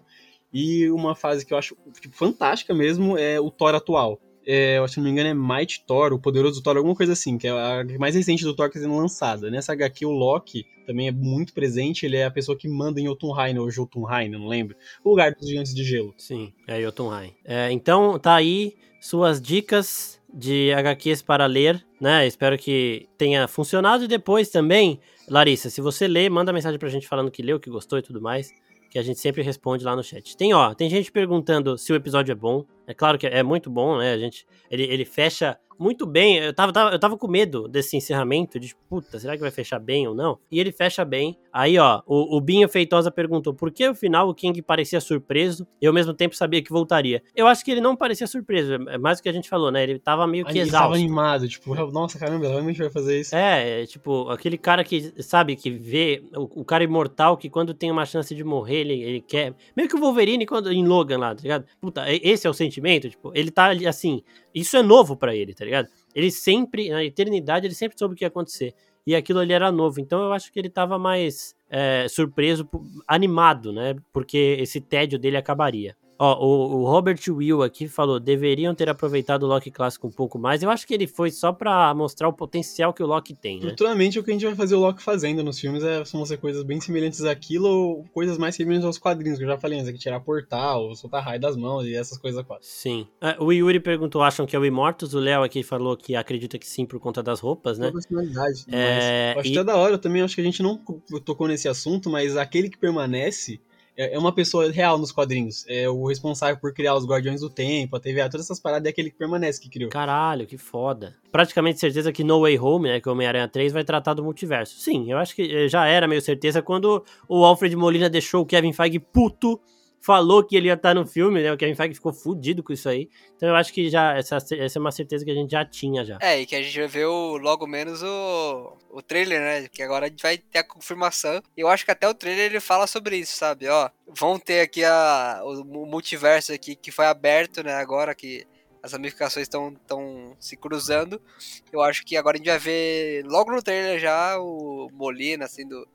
E uma fase que eu acho tipo, fantástica mesmo é o Thor atual. É, se não me engano, é Might Thor, o Poderoso Thor, alguma coisa assim, que é a mais recente do Thor que está sendo lançada. Nessa HQ, o Loki também é muito presente, ele é a pessoa que manda em Jotunheim, ou Jotunheim, não lembro. O lugar dos gigantes de gelo. Sim, é Jotunheim. É, então, tá aí suas dicas de HQs para ler, né? Espero que tenha funcionado. E depois também, Larissa, se você ler, manda mensagem pra gente falando que leu, que gostou e tudo mais. Que a gente sempre responde lá no chat. Tem, ó, tem gente perguntando se o episódio é bom. É claro que é muito bom, né? A gente, ele, ele fecha muito bem. Eu tava, tava, eu tava com medo desse encerramento, de puta, será que vai fechar bem ou não? E ele fecha bem. Aí, ó, o, o Binho Feitosa perguntou por que no final o King parecia surpreso e ao mesmo tempo sabia que voltaria. Eu acho que ele não parecia surpreso, é mais o que a gente falou, né? Ele tava meio que exausto. Ele tava animado, tipo, nossa, caramba, realmente vai fazer isso. É, é, tipo, aquele cara que, sabe, que vê o, o, cara imortal que quando tem uma chance de morrer, ele, ele quer. Meio que o Wolverine quando, em Logan lá, tá ligado? Puta, esse é o sentimento, tipo, ele tá assim. Isso é novo para ele, tá ligado? Ele sempre, na eternidade, ele sempre soube o que ia acontecer. E aquilo ali era novo. Então eu acho que ele tava mais é, surpreso, animado, né? Porque esse tédio dele acabaria. Ó, o, o, Robert Will aqui falou: deveriam ter aproveitado o Loki clássico um pouco mais. Eu acho que ele foi só para mostrar o potencial que o Loki tem, né? Futuramente, o que a gente vai fazer o Loki fazendo nos filmes é, são ser coisas bem semelhantes àquilo ou coisas mais semelhantes aos quadrinhos, que eu já falei antes, que tirar portal, soltar raio das mãos e essas coisas quase. Sim. É, o Yuri perguntou: acham que é o Immortus? O Léo aqui falou que acredita que sim por conta das roupas, né? personalidade. É, acho e... até da hora, eu também acho que a gente não tocou nesse assunto, mas aquele que permanece é, é uma pessoa real nos quadrinhos. É o responsável por criar os Guardiões do Tempo, a TVA, todas essas paradas é aquele que permanece que criou. Caralho, que foda. Praticamente certeza que No Way Home, né, que o Homem-Aranha 3 vai tratar do multiverso. Sim, eu acho que eh, já era meio certeza quando o Alfred Molina deixou o Kevin Feige puto falou que ele ia estar no filme, né? O Kevin Feige ficou fudido com isso aí. Então eu acho que já essa, essa é uma certeza que a gente já tinha já. É, e que a gente vai ver o, logo menos o, o trailer, né? Que agora a gente vai ter a confirmação. Eu acho que até o trailer ele fala sobre isso, sabe? Ó, vão ter aqui a, o, o multiverso aqui que foi aberto, né? Agora que as ramificações estão se cruzando. Eu acho que agora a gente vai ver logo no trailer já o Molina sendo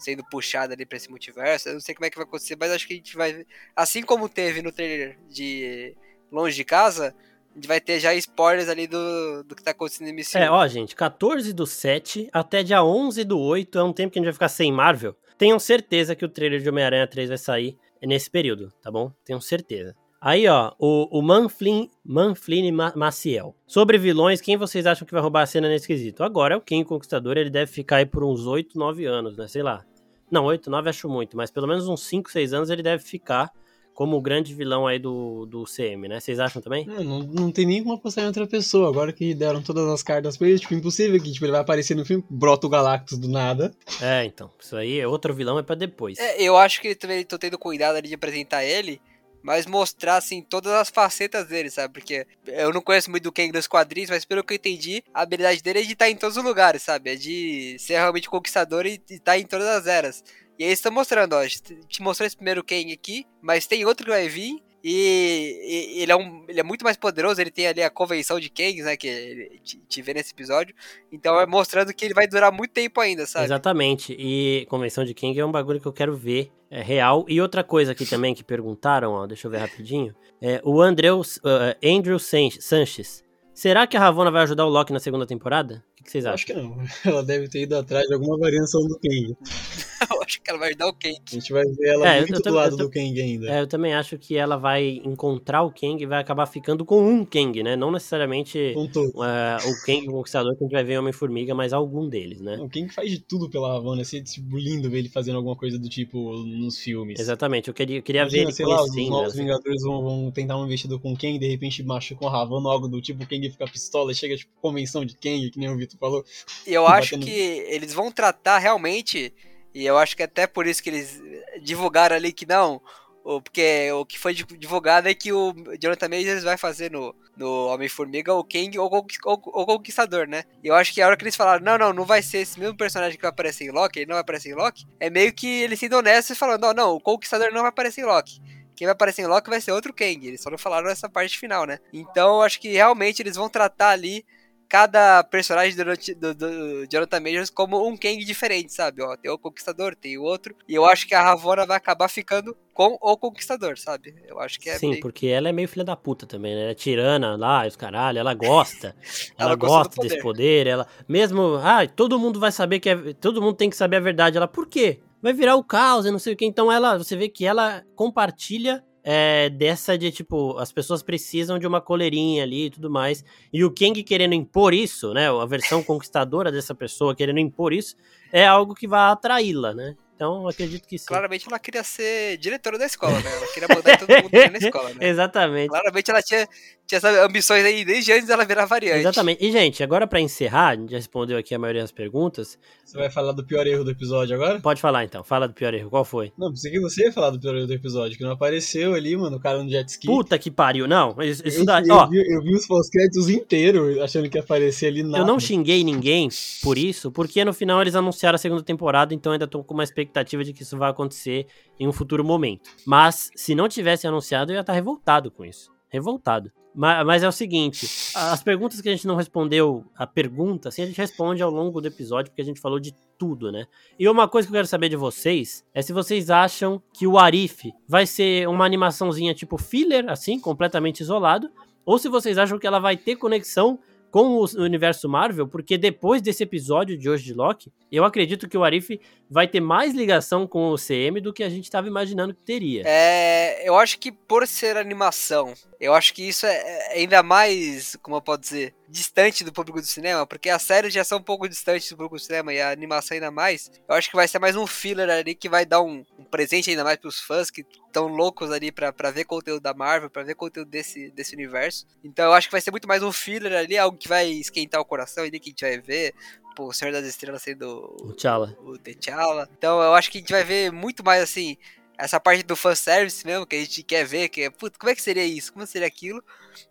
sendo puxado ali pra esse multiverso. Eu não sei como é que vai acontecer, mas acho que a gente vai. Assim como teve no trailer de Longe de Casa, a gente vai ter já spoilers ali do, do que tá acontecendo em Missão. É, ó, gente, 14 do 7 até dia 11 do 8 é um tempo que a gente vai ficar sem Marvel. Tenham certeza que o trailer de Homem-Aranha 3 vai sair nesse período, tá bom? Tenham certeza. Aí, ó, o, o Manflin, Manflin Maciel. Sobre vilões, quem vocês acham que vai roubar a cena nesse quesito? Agora é o King Conquistador, ele deve ficar aí por uns 8, 9 anos, né? Sei lá. Não, 8, 9 acho muito, mas pelo menos uns 5, 6 anos ele deve ficar como o grande vilão aí do, do CM, né? Vocês acham também? Não, não, não tem nem como apostar em outra pessoa. Agora que deram todas as cartas pra ele, tipo, impossível que tipo, ele vai aparecer no filme, brota o Galactus do nada. É, então. Isso aí é outro vilão, é pra depois. É, eu acho que também tô tendo cuidado ali de apresentar ele, mas mostrar, assim, todas as facetas dele, sabe? Porque eu não conheço muito do Kang dos quadrinhos, mas pelo que eu entendi, a habilidade dele é de estar tá em todos os lugares, sabe? É de ser realmente conquistador e estar tá em todas as eras. E aí está mostrando, ó, te mostrou esse primeiro Kang aqui, mas tem outro que vai vir, e, e, ele, é um, ele é muito mais poderoso, ele tem ali a convenção de Kangs, né? Que te, te vê nesse episódio. Então é mostrando que ele vai durar muito tempo ainda, sabe? Exatamente. E convenção de Kang é um bagulho que eu quero ver. É real. E outra coisa aqui também que perguntaram, ó, deixa eu ver rapidinho. É, o Andrew, uh, Andrew Sanches. Será que a Ravonna vai ajudar o Loki na segunda temporada? O que, vocês acham? Acho que não. Ela deve ter ido atrás de alguma variação do Kang. eu acho que ela vai dar o Kang. A gente vai ver ela É, muito do lado do Kang ainda. É, eu também acho que ela vai encontrar o Kang e vai acabar ficando com um Kang, né? Não necessariamente é, o Kang Conquistador que a gente vai ver em Homem-Formiga, mas algum deles, né? O Kang faz de tudo pela Havana, assim, é tipo, lindo ver ele fazendo alguma coisa do tipo nos filmes. Exatamente, eu queria, eu queria ver Imagina, ele sei lá, os novos ela. Vingadores vão, vão tentar uma investida com o Kang, de repente machucam a Havana ou algo do tipo, o Kang fica pistola e chega, tipo, convenção de Kang, que nem o Vitor falou. E eu acho que eles vão tratar realmente, e eu acho que até por isso que eles divulgaram ali que não, porque o que foi di- divulgado é que o Jonathan Majors vai fazer no, no Homem-Formiga o Kang ou o Conquistador, né? E eu acho que a hora que eles falaram, não, não, não vai ser esse mesmo personagem que vai aparecer em Loki, ele não vai aparecer em Loki, é meio que eles sendo honestos e falando, não, não, o Conquistador não vai aparecer em Loki. Quem vai aparecer em Loki vai ser outro Kang. Eles só não falaram essa parte final, né? Então eu acho que realmente eles vão tratar ali cada personagem do, do, do Jonathan Majors como um Kang diferente, sabe? Ó, tem o Conquistador, tem o outro. E eu acho que a Ravonna vai acabar ficando com o Conquistador, sabe? Eu acho que é Sim, bem- porque ela é meio filha da puta também, né? Ela é tirana lá, os caralho, ela gosta. ela, Ela gosta gosta desse poder. poder, ela mesmo, ah, todo mundo vai saber que é, todo mundo tem que saber a verdade. Ela, por quê? Vai virar o caos e não sei o que. Então ela, você vê que ela compartilha é, dessa de tipo, as pessoas precisam de uma coleirinha ali e tudo mais. E o Kang querendo impor isso, né? A versão conquistadora dessa pessoa querendo impor isso, é algo que vai atraí-la, né? Então eu acredito que sim. Claramente ela queria ser diretora da escola, né? Ela queria mandar todo mundo ir na escola, né? Exatamente. Claramente ela tinha, tinha essas ambições aí desde antes dela virar variante. Exatamente. E, gente, agora pra encerrar, a gente já respondeu aqui a maioria das perguntas. Você vai falar do pior erro do episódio agora? Pode falar então, fala do pior erro. Qual foi? Não, pensei que você ia falar do pior erro do episódio, que não apareceu ali, mano, o cara no jet ski. Puta que pariu. Não, isso, isso eu, daí. eu Ó, vi, eu vi os pós-créditos inteiros achando que ia aparecer ali nada. eu não xinguei ninguém por isso, porque no final eles anunciaram a segunda temporada, então ainda tô com uma expectativa de que isso vai acontecer em um futuro momento. Mas se não tivesse anunciado, eu ia estar revoltado com isso. Revoltado. Ma- Mas é o seguinte, as perguntas que a gente não respondeu, a pergunta, assim, a gente responde ao longo do episódio, porque a gente falou de tudo, né? E uma coisa que eu quero saber de vocês é se vocês acham que o Arif vai ser uma animaçãozinha tipo filler, assim, completamente isolado, ou se vocês acham que ela vai ter conexão com o universo Marvel, porque depois desse episódio de hoje de Loki, eu acredito que o Arif vai ter mais ligação com o CM do que a gente estava imaginando que teria. É, eu acho que por ser animação, eu acho que isso é é ainda mais, como eu posso dizer, distante do público do cinema, porque as séries já são um pouco distantes do público do cinema e a animação ainda mais. Eu acho que vai ser mais um filler ali que vai dar um, um presente ainda mais pros fãs que estão loucos ali pra ver conteúdo da Marvel, pra ver conteúdo desse, desse universo. Então eu acho que vai ser muito mais um filler ali, algo que vai esquentar o coração ali, que a gente vai ver. Pô, o Senhor das Estrelas sendo O T'Challa. o T'Challa. Então eu acho que a gente vai ver muito mais assim, essa parte do fanservice mesmo, que a gente quer ver, que é, putz, como é que seria isso? Como seria aquilo?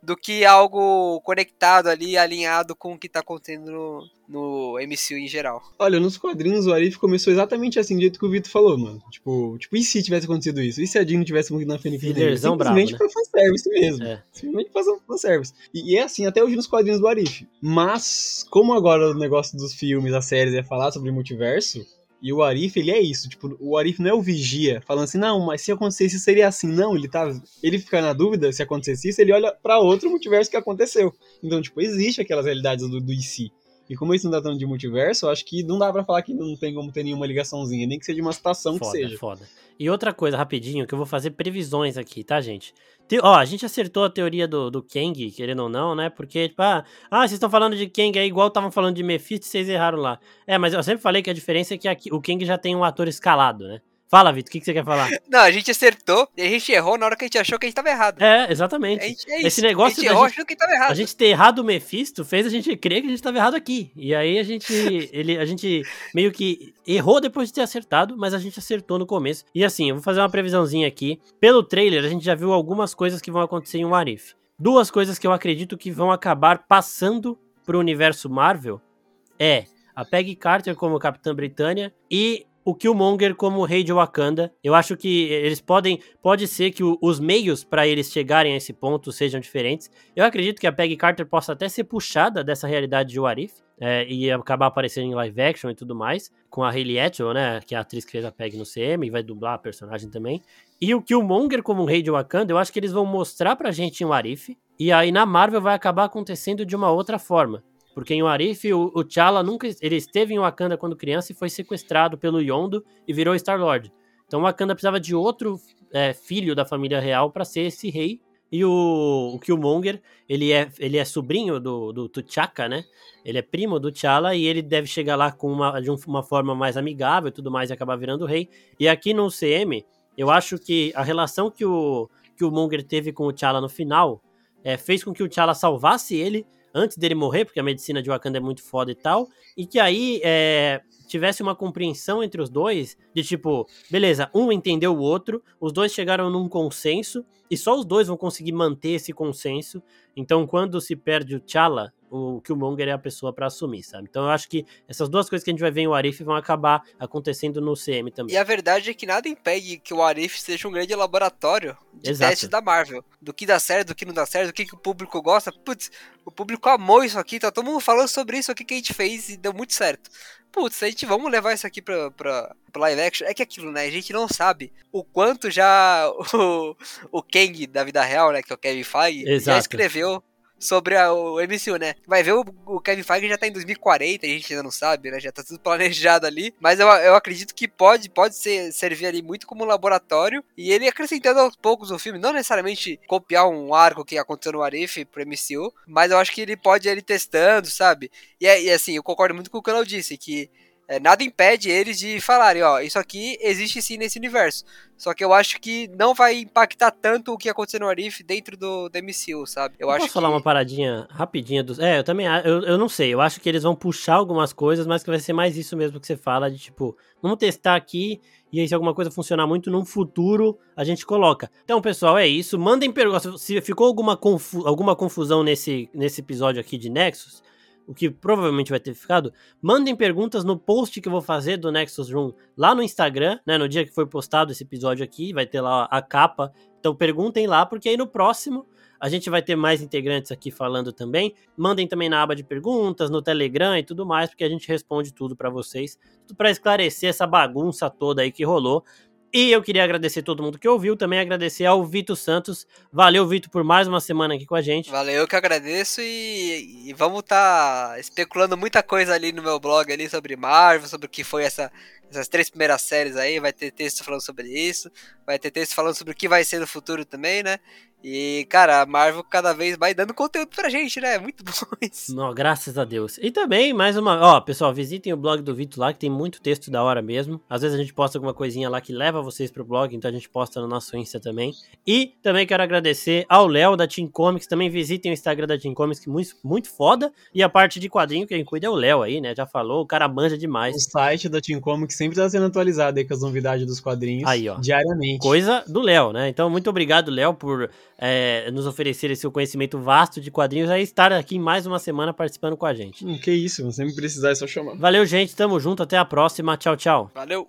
Do que algo conectado ali, alinhado com o que tá acontecendo no, no MCU em geral. Olha, nos quadrinhos o Arif começou exatamente assim, do jeito que o Vitor falou, mano. Tipo, tipo, e se tivesse acontecido isso? E se a Jean tivesse morrido na Fênix Negra? Simplesmente brabo, foi fanservice mesmo. É. Simplesmente foi fanservice. E, e é assim até hoje nos quadrinhos do Arif. Mas, como agora o negócio dos filmes, das séries é falar sobre multiverso, e o Arif, ele é isso, tipo, o Arif não é o vigia, falando assim, não, mas se acontecesse isso seria assim, não, ele tá, ele fica na dúvida se acontecesse isso, ele olha pra outro multiverso que aconteceu. Então, tipo, existe aquelas realidades do, do IC. E como eles não tá falando de multiverso, eu acho que não dá pra falar que não tem como ter nenhuma ligaçãozinha, nem que seja uma citação Foda, que seja. foda. E outra coisa, rapidinho, que eu vou fazer previsões aqui, tá, gente? Te- ó, a gente acertou a teoria do, do Kang, querendo ou não, né? Porque, tipo, ah, ah vocês estão falando de Kang aí igual estavam falando de Mephisto vocês erraram lá. É, mas eu sempre falei que a diferença é que aqui, o Kang já tem um ator escalado, né? Fala, Vitor, o que, que você quer falar? Não, a gente acertou e a gente errou na hora que a gente achou que a gente tava errado. É, exatamente. Gente, é Esse isso. negócio a gente da errou gente- achando que a gente tava errado. A gente ter errado o Mephisto fez a gente crer que a gente estava errado aqui. E aí a gente, ele, a gente meio que errou depois de ter acertado, mas a gente acertou no começo. E assim, eu vou fazer uma previsãozinha aqui. Pelo trailer, a gente já viu algumas coisas que vão acontecer em Warif. Duas coisas que eu acredito que vão acabar passando pro universo Marvel é a Peggy Carter como Capitã Britânia e o Killmonger como Rei de Wakanda. Eu acho que eles podem, pode ser que o- os meios para eles chegarem a esse ponto sejam diferentes. Eu acredito que a Peggy Carter possa até ser puxada dessa realidade de What If, é, e acabar aparecendo em live action e tudo mais, com a Hayley Atwell, né, que é a atriz que fez a Peggy no CM e vai dublar a personagem também. E o Killmonger como um rei de Wakanda, eu acho que eles vão mostrar pra gente em What If, e aí na Marvel vai acabar acontecendo de uma outra forma. Porque em Warif, o, o T'Challa nunca. Ele esteve em Wakanda quando criança e foi sequestrado pelo Yondo e virou Star-Lord. Então Wakanda precisava de outro é, filho da família real para ser esse rei. E o, o Killmonger, ele é, ele é sobrinho do, do T'Chaka, né? Ele é primo do T'Challa e ele deve chegar lá com uma, de uma forma mais amigável e tudo mais e acabar virando rei. E aqui no CM, eu acho que a relação que o, que o Monger teve com o T'Challa no final é, fez com que o T'Challa salvasse ele antes dele morrer, porque a medicina de Wakanda é muito foda e tal, e que aí é, tivesse uma compreensão entre os dois, de tipo, beleza, um entendeu o outro, os dois chegaram num consenso, e só os dois vão conseguir manter esse consenso. Então, quando se perde o T'Challa, o Killmonger é a pessoa para assumir, sabe? Então eu acho que essas duas coisas que a gente vai ver em Arif vão acabar acontecendo no CM também. E a verdade é que nada impede que o Arif seja um grande laboratório de Exato. testes da Marvel. Do que dá certo, do que não dá certo, do que, que o público gosta. Putz, o público amou isso aqui, tá todo mundo falando sobre isso aqui que a gente fez e deu muito certo. Putz, a gente vamos levar isso aqui pra, pra, pra live action. É que aquilo, né? A gente não sabe o quanto já o, o Kang da vida real, né? Que é o Kevin Feige, já Exato. escreveu sobre a, o MCU, né? Vai ver o, o Kevin Feige já tá em 2040, a gente ainda não sabe, né? Já tá tudo planejado ali. Mas eu, eu acredito que pode, pode ser, servir ali muito como laboratório. E ele acrescentando aos poucos o filme, não necessariamente copiar um arco que aconteceu no Arif pro MCU, mas eu acho que ele pode ir testando, sabe? E, é- e assim, eu concordo muito com o que o Canal disse, que é, nada impede eles de falarem, ó, isso aqui existe sim nesse universo. Só que eu acho que não vai impactar tanto o que aconteceu no Arif dentro do, do MCU, sabe? Eu, Eu acho posso falar que... uma paradinha rapidinha dos. É, eu também eu, eu não sei. Eu acho que eles vão puxar algumas coisas, mas que vai ser mais isso mesmo que você fala, de tipo, vamos testar aqui, e aí se alguma coisa funcionar muito num futuro, a gente coloca. Então, pessoal, é isso. Mandem perguntas. Se ficou alguma, confu- alguma confusão nesse, nesse episódio aqui de Nexus, o que provavelmente vai ter ficado, mandem perguntas no post que eu vou fazer do Nexus Room lá no Instagram, né? No dia que foi postado esse episódio aqui, vai ter lá a capa. Então perguntem lá, porque aí no próximo a gente vai ter mais integrantes aqui falando também. Mandem também na aba de perguntas, no Telegram e tudo mais, porque a gente responde tudo pra vocês, tudo para esclarecer essa bagunça toda aí que rolou. E eu queria agradecer todo mundo que ouviu, também agradecer ao Vitor Santos. Valeu, Vitor, por mais uma semana aqui com a gente. Valeu, eu que agradeço e, e vamos estar especulando muita coisa ali no meu blog ali sobre Marvel, sobre o que foi essa, essas três primeiras séries aí, vai ter texto falando sobre isso, vai ter texto falando sobre o que vai ser no futuro também, né? E, cara, a Marvel cada vez vai dando conteúdo pra gente, né? É muito bom isso. Não, graças a Deus. E também, mais uma. Ó, pessoal, visitem o blog do Vitor lá, que tem muito texto da hora mesmo. Às vezes a gente posta alguma coisinha lá que leva vocês pro blog, então a gente posta no nosso Insta também. E também quero agradecer ao Léo da Team Comics. Também visitem o Instagram da Team Comics, que é muito, muito foda. E a parte de quadrinho, quem cuida é o Léo aí, né? Já falou, o cara manja demais. O site da Team Comics sempre tá sendo atualizado aí com as novidades dos quadrinhos Aí, ó. diariamente. Coisa do Léo, né? Então, muito obrigado, Léo, por é, nos oferecer esse seu conhecimento vasto de quadrinhos e estar aqui mais uma semana participando com a gente. Hum, que isso, sempre precisar é só chamar. Valeu, gente. Tamo junto. Até a próxima. Tchau, tchau. Valeu!